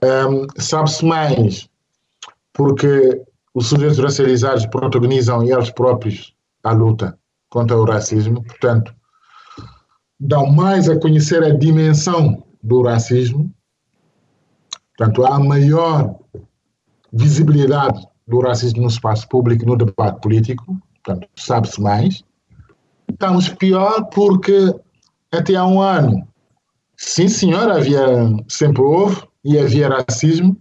Um, Sabe-se mais porque os sujeitos racializados protagonizam eles próprios a luta contra o racismo, portanto, dão mais a conhecer a dimensão do racismo, portanto, há maior visibilidade do racismo no espaço público, no debate político, portanto, sabe-se mais. Estamos pior porque até há um ano, sim senhor, havia, sempre houve e havia racismo,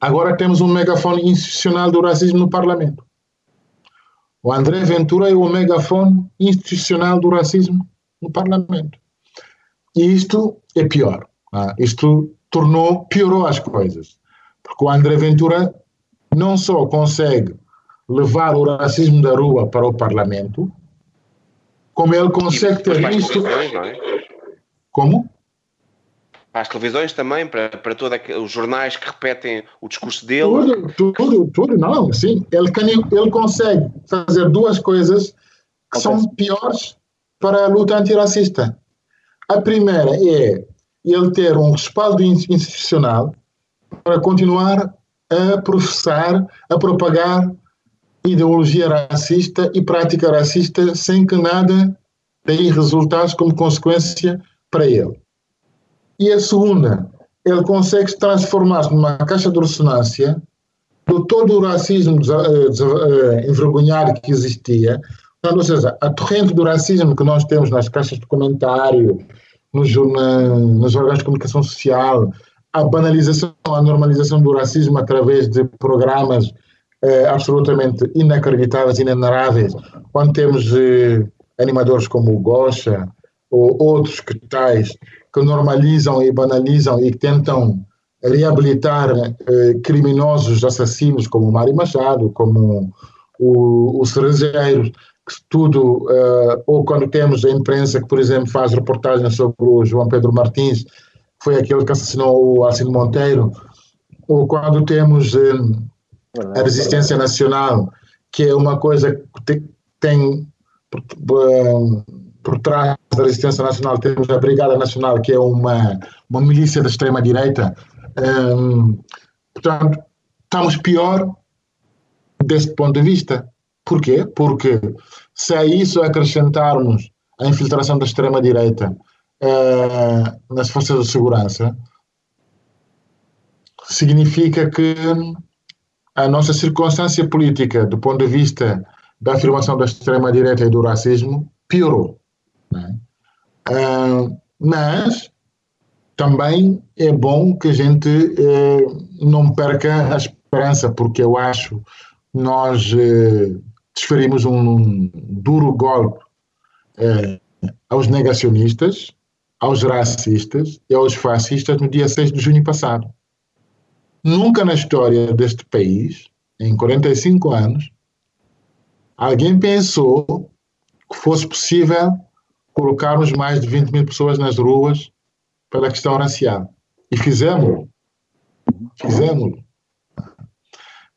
agora temos um megafone institucional do racismo no Parlamento. O André Ventura é o megafone institucional do racismo no Parlamento. E isto é pior. Ah, isto tornou, piorou as coisas. Porque o André Ventura não só consegue levar o racismo da rua para o Parlamento, como ele consegue ter visto. É? Como? Para as televisões também, para, para todos os jornais que repetem o discurso dele. Tudo, tudo, tudo, não, sim. Ele, ele consegue fazer duas coisas que okay. são piores para a luta antirracista. A primeira é ele ter um respaldo institucional para continuar a professar, a propagar ideologia racista e prática racista sem que nada tenha resultados como consequência para ele. E a segunda, ele consegue transformar-se numa caixa de ressonância de todo o racismo eh, eh, envergonhado que existia, ou seja, a torrente do racismo que nós temos nas caixas de comentário, nos, nos órgãos de comunicação social, a banalização, a normalização do racismo através de programas eh, absolutamente inacreditáveis, inenarráveis, quando temos eh, animadores como o Gosha ou outros que tais que normalizam e banalizam e tentam reabilitar eh, criminosos assassinos como Mário Machado, como o, o Cerejeiros, tudo, uh, ou quando temos a imprensa que, por exemplo, faz reportagens sobre o João Pedro Martins, que foi aquele que assassinou o Alcino Monteiro, ou quando temos uh, a resistência nacional, que é uma coisa que tem por, uh, por trás da resistência nacional, temos a Brigada Nacional, que é uma, uma milícia da extrema-direita. Um, portanto, estamos pior desse ponto de vista. Porquê? Porque se a isso acrescentarmos a infiltração da extrema-direita eh, nas forças de segurança, significa que a nossa circunstância política, do ponto de vista da afirmação da extrema-direita e do racismo, piorou. Uh, mas também é bom que a gente uh, não perca a esperança, porque eu acho nós uh, desferimos um duro golpe eh, aos negacionistas, aos racistas e aos fascistas no dia 6 de junho passado. Nunca na história deste país, em 45 anos, alguém pensou que fosse possível colocarmos mais de 20 mil pessoas nas ruas pela questão racial. E fizemos. Fizemos.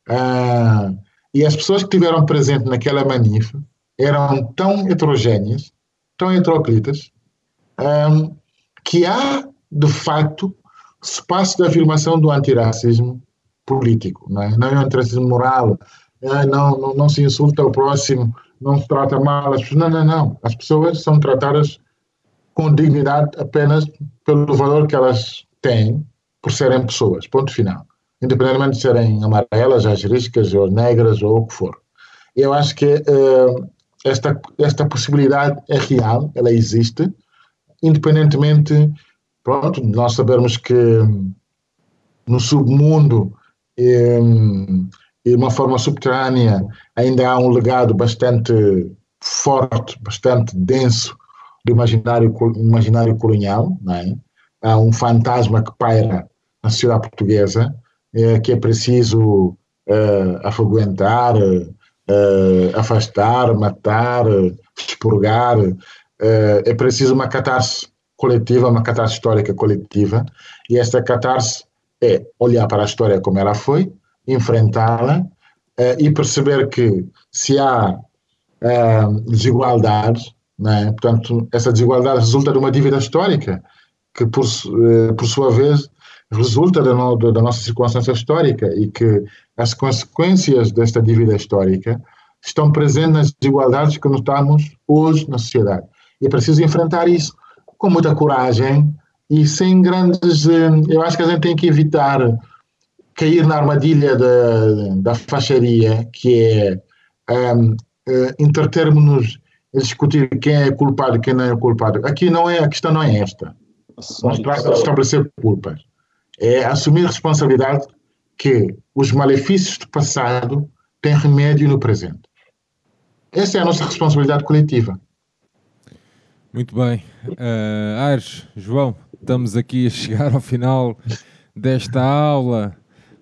Ah, e as pessoas que estiveram presentes naquela manifa eram tão heterogêneas, tão heteroclitas, um, que há, de facto, espaço de afirmação do antirracismo político, não é, não é um antirracismo moral, é, não, não, não se insulta o próximo, não se trata mal as pessoas, não, não, não. As pessoas são tratadas com dignidade apenas pelo valor que elas têm por serem pessoas, ponto final. Independentemente de serem amarelas, asteriscas ou negras ou o que for. Eu acho que uh, esta, esta possibilidade é real, ela existe, independentemente, pronto, nós sabermos que no submundo e, de uma forma subterrânea ainda há um legado bastante forte, bastante denso do imaginário, imaginário colonial, é? há um fantasma que paira na sociedade portuguesa é, que é preciso é, afastar, matar, expurgar. É preciso uma catarse coletiva, uma catarse histórica coletiva, e esta catarse é olhar para a história como ela foi, enfrentá-la é, e perceber que se há é, desigualdades, né, portanto, essa desigualdade resulta de uma dívida histórica, que por, por sua vez resulta da, no, da nossa circunstância histórica e que as consequências desta dívida histórica estão presentes nas desigualdades que notamos hoje na sociedade. E é preciso enfrentar isso com muita coragem e sem grandes. Eh, eu acho que a gente tem que evitar cair na armadilha da, da faixaria, que é um, uh, eh, entretermos a discutir quem é culpado e quem não é culpado. Aqui não é, a questão não é esta. Não se trata de estabelecer culpas. É assumir a responsabilidade que os malefícios do passado têm remédio no presente. Essa é a nossa responsabilidade coletiva. Muito bem. Uh, Aires, João, estamos aqui a chegar ao final desta aula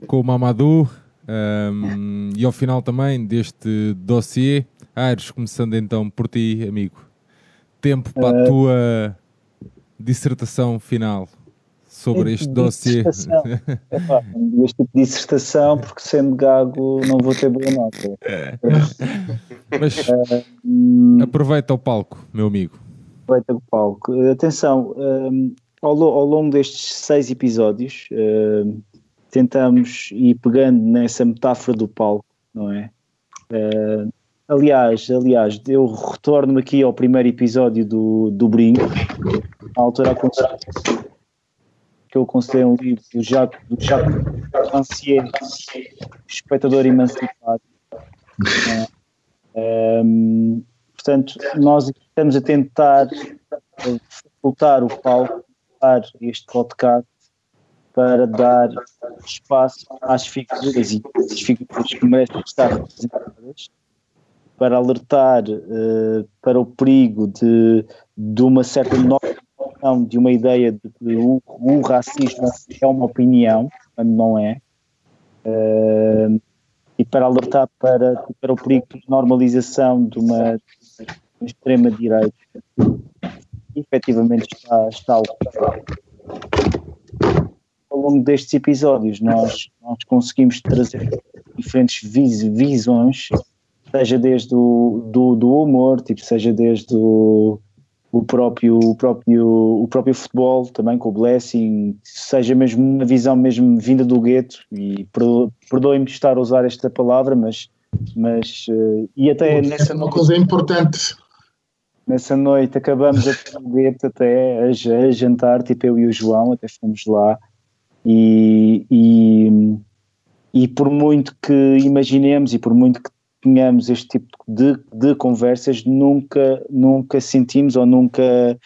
com o Mamadou um, e ao final também deste dossiê. Aires, começando então por ti, amigo. Tempo para a eh, tua dissertação final sobre este dossiê. este tipo de dissertação, porque sendo gago não vou ter boa nota. Mas aproveita o palco, meu amigo. Aproveita o palco. Atenção, um, ao, ao, longo destes seis episódios, um, tentamos ir pegando nessa metáfora do palco, não é? Uh, aliás, aliás, eu retorno aqui ao primeiro episódio do, do Brinco, à altura que eu considerei um livro do Jacques, do Jacques Rancière, Espectador Emancipado. Um, portanto, nós estamos a tentar facultar o palco este podcast para dar espaço às figuras e às figuras que merecem estar representadas, para alertar uh, para o perigo de, de uma certa nova de uma ideia de que o, o, racismo é uma opinião, quando não é, uh, e para alertar para, para o perigo de normalização de uma, uma extrema-direita, efetivamente está, está ao ao longo destes episódios nós, nós conseguimos trazer diferentes vis, visões, seja desde o do, do humor, tipo, seja desde o, o, próprio, o, próprio, o próprio futebol também com o Blessing, seja mesmo uma visão mesmo vinda do gueto, e perdoem-me estar a usar esta palavra, mas, mas uh, e até é nessa uma coisa importante. Nessa noite acabamos a gueto até a, a jantar, tipo eu e o João, até fomos lá e, e, e por muito que imaginemos e por muito que tenhamos este tipo de, de conversas, nunca, nunca sentimos ou nunca,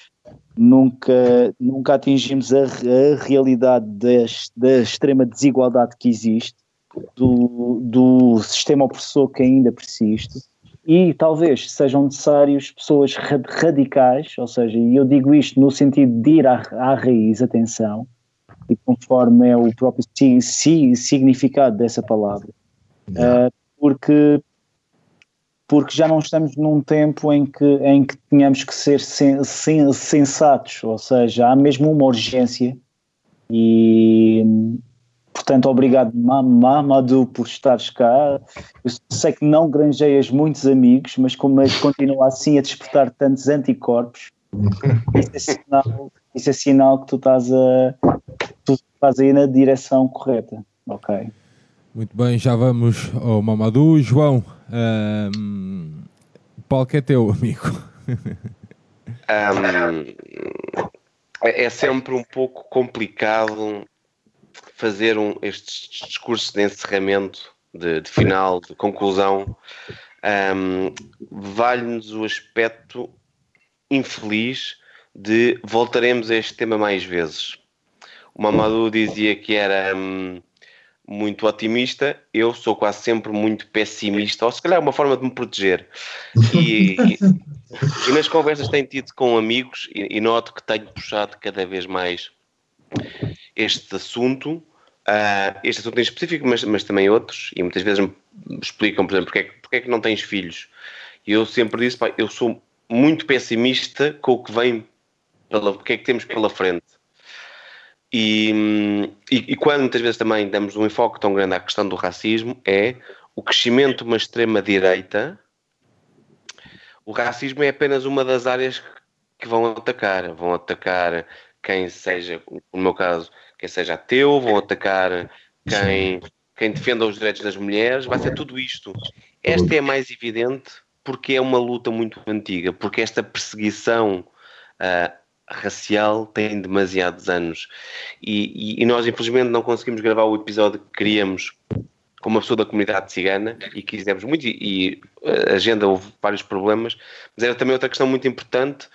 nunca, nunca atingimos a, a realidade das, da extrema desigualdade que existe, do, do sistema opressor que ainda persiste. E talvez sejam necessários pessoas radicais, ou seja, e eu digo isto no sentido de ir à, à raiz, atenção, e conforme é o próprio si, si, significado dessa palavra. Uh, porque, porque já não estamos num tempo em que, em que tínhamos que ser sen, sen, sensatos, ou seja, há mesmo uma urgência e portanto obrigado Mamadou por estares cá. Eu sei que não granjeias muitos amigos mas como é que continua assim a despertar tantos anticorpos isso é sinal, isso é sinal que tu estás a tu estás aí na direção correta. Ok. Muito bem, já vamos ao Mamadou. João, um, o palco é teu, amigo. Um, é sempre um pouco complicado fazer um, estes discursos de encerramento, de, de final, de conclusão. Um, Vale-nos o aspecto infeliz de voltaremos a este tema mais vezes. O Mamadou dizia que era hum, muito otimista, eu sou quase sempre muito pessimista, ou se calhar é uma forma de me proteger. E, e, e nas conversas que tenho tido com amigos, e, e, noto que tenho puxado cada vez mais este assunto, uh, este assunto em específico, mas, mas também outros, e muitas vezes me explicam, por exemplo, porque é, porque é que não tens filhos. E eu sempre disse, pá, eu sou muito pessimista com o que vem, pela, o que é que temos pela frente. E, e, e, quando muitas vezes também damos um enfoque tão grande à questão do racismo, é o crescimento de uma extrema-direita. O racismo é apenas uma das áreas que vão atacar. Vão atacar quem seja, no meu caso, quem seja ateu, vão atacar quem, quem defenda os direitos das mulheres, vai ser tudo isto. Esta é mais evidente porque é uma luta muito antiga, porque esta perseguição uh, racial tem demasiados anos. E, e, e, nós, infelizmente, não conseguimos gravar o episódio que queríamos com uma pessoa da comunidade cigana e quisemos muito, e, e a agenda houve vários problemas, mas era também outra questão muito importante,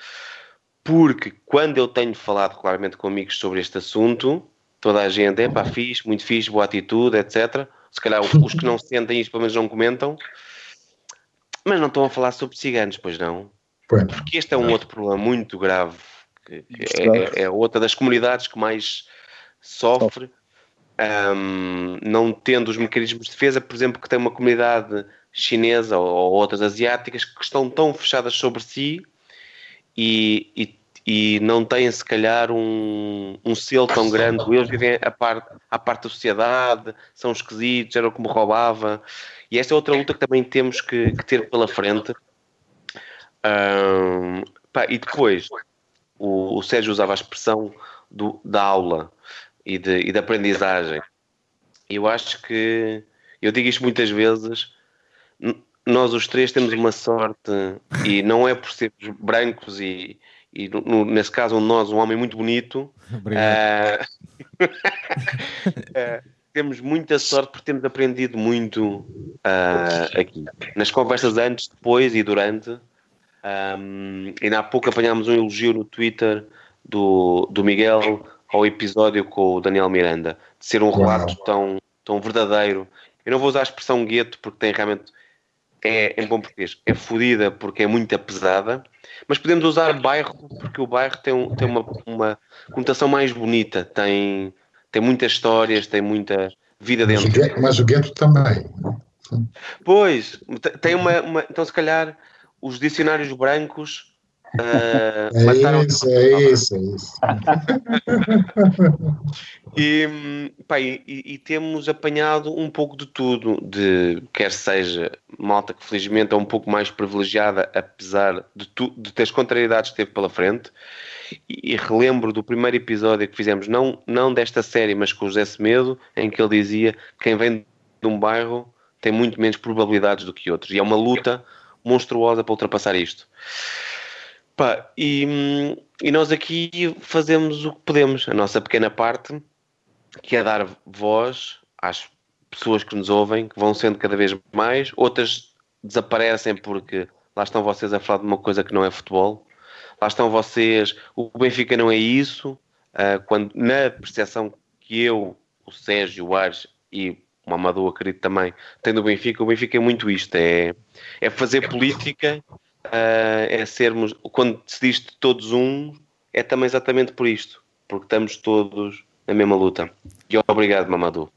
porque quando eu tenho falado claramente com amigos sobre este assunto, toda a gente é pá, fixe, muito fixe, boa atitude, etc. Se calhar os que não sentem isto, pelo menos não comentam, mas não estão a falar sobre ciganos, pois não? Porque este é um outro problema muito grave, que, que é, é, outra das comunidades que mais sofre um, não tendo os mecanismos de defesa, por exemplo, que tem uma comunidade chinesa ou, ou outras asiáticas que estão tão fechadas sobre si e, e, e não têm, se calhar, um, um selo tão grande. Eles vivem à parte, à parte da sociedade, são esquisitos, eram como roubava. E esta é outra luta que também temos que, que ter pela frente. Um, pá, e depois, o, o Sérgio usava a expressão do, da aula e de, e de aprendizagem. Eu acho que, eu digo isto muitas vezes, nós os três temos uma sorte, e não é por sermos brancos e, e no, nesse caso um nós, um homem muito bonito, uh, uh, temos muita sorte porque temos aprendido muito uh, aqui. Nas conversas antes, depois e durante, um, ainda há pouco apanhámos um elogio no Twitter do, do Miguel ao episódio com o Daniel Miranda, de ser um relato tão, tão verdadeiro. Eu não vou usar a expressão gueto porque tem realmente é em bom português, é fodida porque é muito pesada, mas podemos usar bairro porque o bairro tem, um, tem uma, uma conotação mais bonita, tem, tem muitas histórias, tem muita vida dentro. Mas o gueto, mas o gueto também. Pois, tem uma, uma, Então, se calhar, os dicionários brancos Uh, é, isso, é isso, é isso, e, pá, e, e, temos apanhado um pouco de tudo, de quer seja malta que felizmente é um pouco mais privilegiada, apesar de, tu, de ter as contrariedades que teve pela frente. E, e, relembro do primeiro episódio que fizemos, não, não desta série, mas com o José Semedo, em que ele dizia quem vem de um bairro tem muito menos probabilidades do que outros. E é uma luta monstruosa para ultrapassar isto. Pá, e, e nós aqui fazemos o que podemos, a nossa pequena parte, que é dar voz às pessoas que nos ouvem, que vão sendo cada vez mais, outras desaparecem porque lá estão vocês a falar de uma coisa que não é futebol, lá estão vocês, o Benfica não é isso, uh, quando na percepção que eu, o Sérgio, o Ares e o Amadou acredito também, tem do Benfica, o Benfica é muito isto, é, é fazer política uh, é sermos, quando se diz todos um, é também exatamente por isto, porque estamos todos na mesma luta. E obrigado, Mamadou.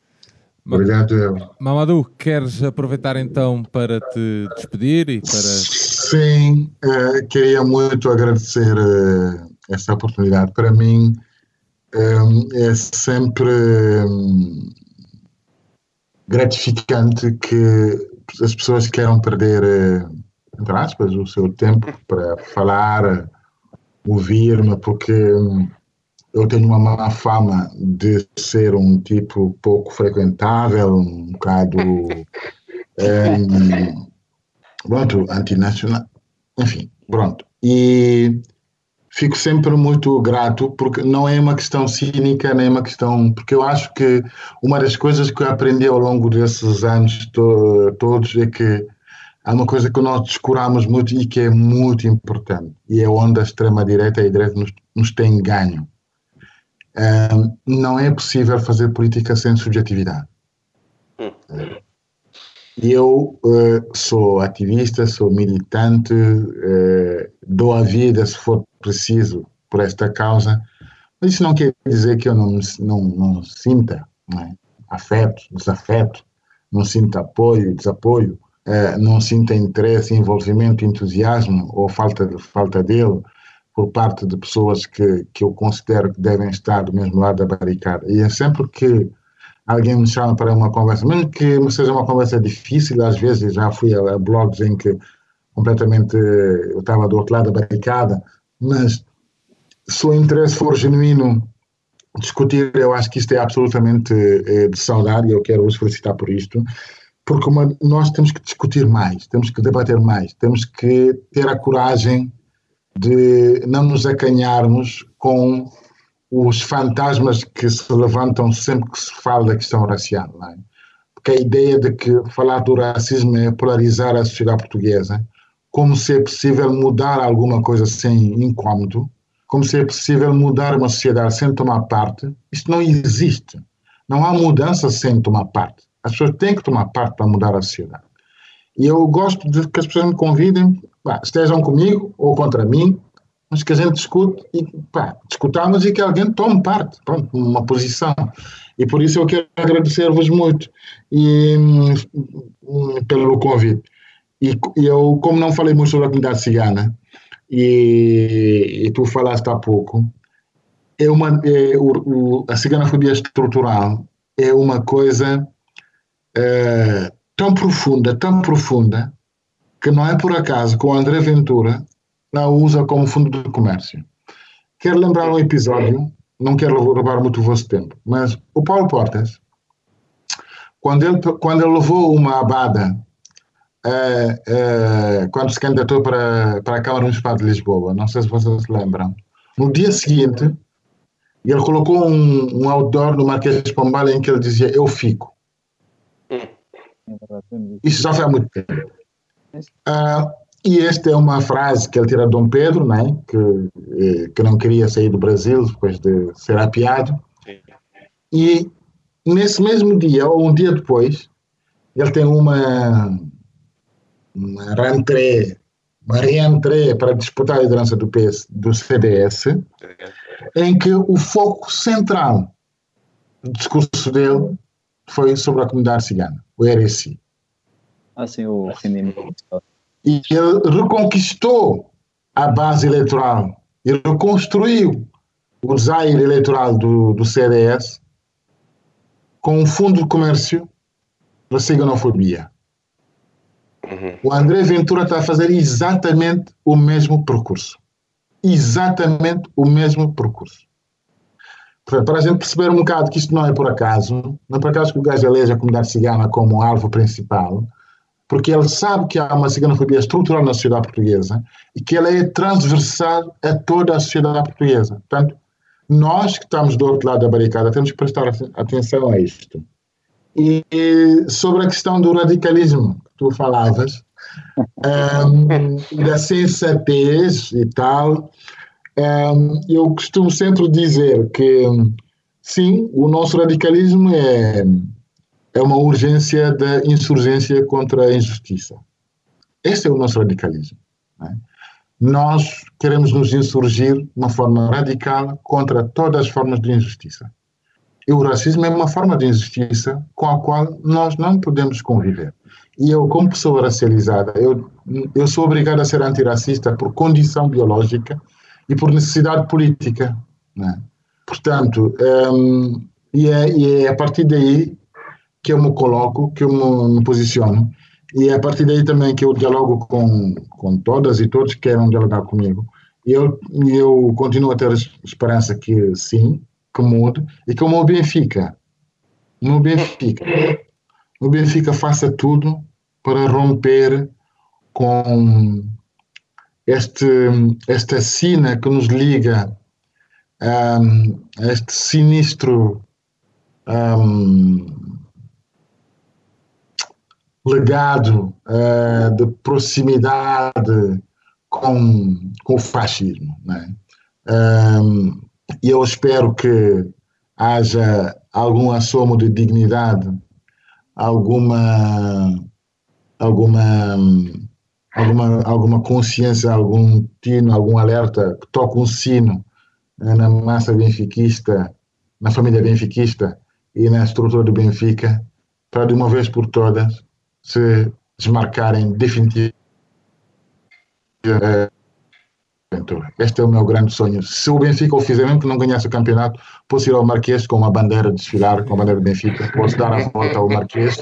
Obrigado, eu. Mamadou, queres aproveitar então para te despedir e para. Sim, uh, queria muito agradecer uh, esta oportunidade. Para mim, um, é sempre um, gratificante que as pessoas queiram perder. Uh, entre aspas, o seu tempo para falar, ouvir-me, porque hum, eu tenho uma má fama de ser um tipo pouco frequentável, um bocado. um, pronto, antinacional. Enfim, pronto. E fico sempre muito grato, porque não é uma questão cínica, nem é uma questão. Porque eu acho que uma das coisas que eu aprendi ao longo desses anos to todos é que há uma coisa que nós descuramos muito e que é muito importante, e é onde a extrema-direita e a direita nos, nos têm ganho. Um, não é possível fazer política sem subjetividade. Eu uh, sou ativista, sou militante, uh, dou a vida, se for preciso, por esta causa, mas isso não quer dizer que eu não, não, não sinta não é? afeto, desafeto, não sinta apoio, desapoio eh, não sinta interesse, envolvimento, entusiasmo ou falta, falta dele por parte de pessoas que, que eu considero que devem estar do mesmo lado da barricada. E é sempre que alguém me chama para uma conversa, mesmo que seja uma conversa difícil, às vezes já fui a, blogs em que completamente eu estava do outro lado da barricada, mas se o interesse for genuíno discutir, eu acho que isto é absolutamente eh, de saudade e eu quero os felicitar por isto, porque uma, nós temos que discutir mais, temos que debater mais, temos que ter a coragem de não nos acanharmos com os fantasmas que se levantam sempre que se fala da questão racial. É? Porque a ideia de que falar do racismo é polarizar a sociedade portuguesa, como se é possível mudar alguma coisa sem incômodo, como se é possível mudar uma sociedade sem tomar parte, isto não existe. Não há mudança sem tomar parte. As pessoas têm que tomar parte para mudar a sociedade. E eu gosto de que as pessoas me convidem, pá, estejam comigo ou contra mim, mas que a gente discute e pá, discutamos e que alguém tome parte, pronto, uma posição. E por isso eu quero agradecer-vos muito e, hum, pelo convite. E eu, como não falei muito sobre a comunidade cigana, e, e tu falaste há pouco, é uma, é, o, o, a ciganofobia estrutural é uma coisa é, tão profunda, tão profunda, que não é por acaso que o André Ventura a usa como fundo de comércio. Quero lembrar um episódio, não quero roubar muito o vosso tempo, mas o Paulo Portas, quando ele, quando ele levou uma abada, é, é, quando se candidatou para, para a Câmara Municipal de Lisboa, não sei se vocês se lembram, no dia seguinte, ele colocou um, um outdoor no Marquês de Pombal em que ele dizia: Eu fico. Isso já foi há muito tempo. Uh, e esta é uma frase que ele tira de Dom Pedro, né, que, eh, que não queria sair do Brasil depois de ser apiado. E nesse mesmo dia, ou um dia depois, ele tem uma, uma rentrée, uma reentrée para disputar a liderança do, PS, do CDS, em que o foco central do discurso dele foi sobre a comunidade cigana, o RSI. Ah, sim, o rendimento e ele reconquistou a base eleitoral e reconstruiu o design eleitoral do, do CDS com um fundo de comércio para a ciganofobia. Uhum. O André Ventura está a fazer exatamente o mesmo percurso. Exatamente o mesmo percurso. Para a gente perceber um bocado que isto não é por acaso, não é por acaso que o gajo eleja a comunidade cigana como alvo principal, porque ele sabe que há uma ciganofobia estrutural na sociedade portuguesa e que ela é transversal a toda a sociedade portuguesa. Portanto, nós que estamos do outro lado da barricada temos que prestar atenção a isto. E sobre a questão do radicalismo que tu falavas, um, da sensatez e tal, um, eu costumo sempre dizer que, sim, o nosso radicalismo é é uma urgência da insurgência contra a injustiça. Este é o nosso radicalismo. É? Nós queremos nos insurgir de uma forma radical contra todas as formas de injustiça. E o racismo é uma forma de injustiça com a qual nós não podemos conviver. E eu, como pessoa racializada, eu, eu sou obrigado a ser antirracista por condição biológica e por necessidade política. Né? Portanto, um, e, é, e é a partir daí que eu me coloco, que eu me, me posiciono. E é a partir daí também que eu dialogo com, com todas e todos que queiram dialogar comigo. E eu, eu continuo a ter esperança que sim, que mude, e que o meu Benfica, o meu Benfica, o Benfica faça tudo para romper com este, esta sina que nos liga um, a este sinistro um, legado uh, de proximidade com, com o fascismo. Né? Um, e eu espero que haja algum assomo de dignidade, alguma, alguma, alguma, alguma consciência, algum tino, algum alerta, que toque um sino uh, na massa benfiquista, na família benfiquista e na estrutura do Benfica, para de uma vez por todas se desmarcarem definitivamente. Este é o meu grande sonho. Se o Benfica o fizer, mesmo que não ganhasse o campeonato, posso ir ao Marquês com uma bandeira, desfilar com a bandeira do Benfica, posso dar a volta ao Marquês.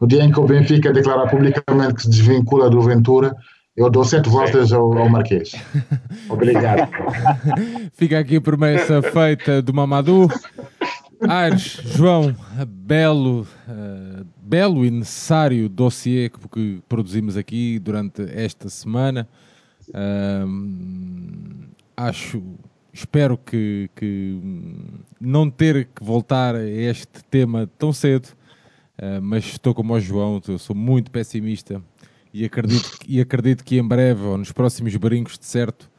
No dia em que o Benfica declarar publicamente que se desvincula do Ventura, Eu dou sete voltas ao, ao Marquês. Obrigado. Fica aqui a promessa feita do Mamadou. Aires, João, belo, uh, belo e necessário dossiê que produzimos aqui durante esta semana. Uh, acho, espero que, que, não ter que voltar a este tema tão cedo, uh, mas estou como o João, eu sou muito pessimista e acredito, e acredito que em breve, ou nos próximos brincos de certo,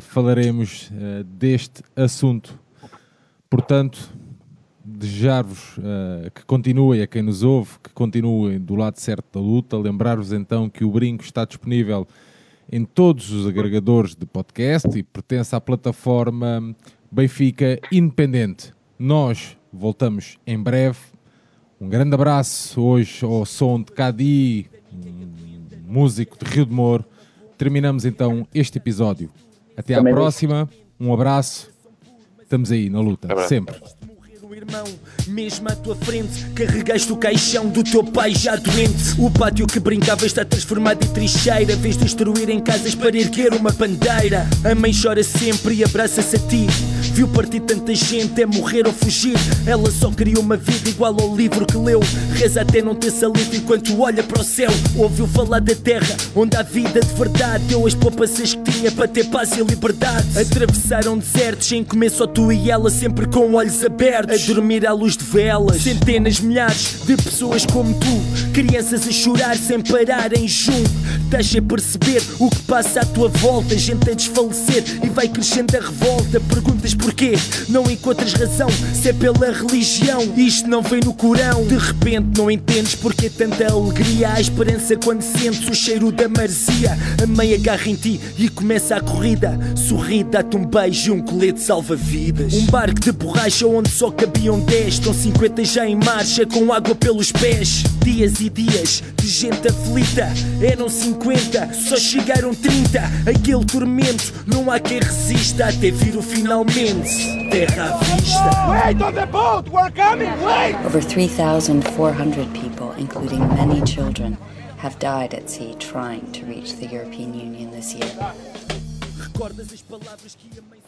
falaremos deste assunto. Portanto, desejar-vos uh, que continuem, a quem nos ouve, que continuem do lado certo da luta. Lembrar-vos então que o Brinco está disponível em todos os agregadores de podcast e pertence à plataforma Benfica Independente. Nós voltamos em breve. Um grande abraço hoje ao som de Cadi, um músico de Rio de Moro. Terminamos então este episódio. Até à próxima. Um abraço. Estamos aí na luta, sempre irmão, mesmo à tua frente, carregaste o caixão do teu pai já doente. O pátio que brincava está transformado em trincheira, vez destruir em casas para erguer uma bandeira. A mãe chora sempre e abraça-se a ti. Viu partir tanta gente, é morrer ou fugir. Ela só queria uma vida igual ao livro que leu. Reza até não ter saliva enquanto olha para o céu. Ouviu falar da terra onde há vida de verdade. Deu as poupanças que tinha para ter paz e liberdade. Atravessaram desertos em comer só tu e ela, sempre com olhos abertos dormir à luz de velas. Centenas, milhares de pessoas como tu, crianças a chorar sem parar em junho. Estás a perceber o que passa à tua volta, gente a desfalecer e vai crescendo a revolta. Perguntas porquê, não encontras razão, se é pela religião. Isto não vem no Corão. De repente não entendes porque tanta alegria. A esperança quando sentes o cheiro da maresia. A mãe agarra em ti e começa a corrida. Sorri, dá-te um beijo e um colete salva-vidas. Um barco de borracha onde só cabia Haviam 10, estão 50 já em marcha com água pelos pés. Dias e dias de gente aflita, eram 50, só chegaram 30. Aquele tormento, não há quem resista até vir o finalmente. Terra à vista. Wait on the boat, we're coming, wait! Over 3,400 people, including many children, have died at sea trying to reach the European Union this year. Recordas as palavras que a mãe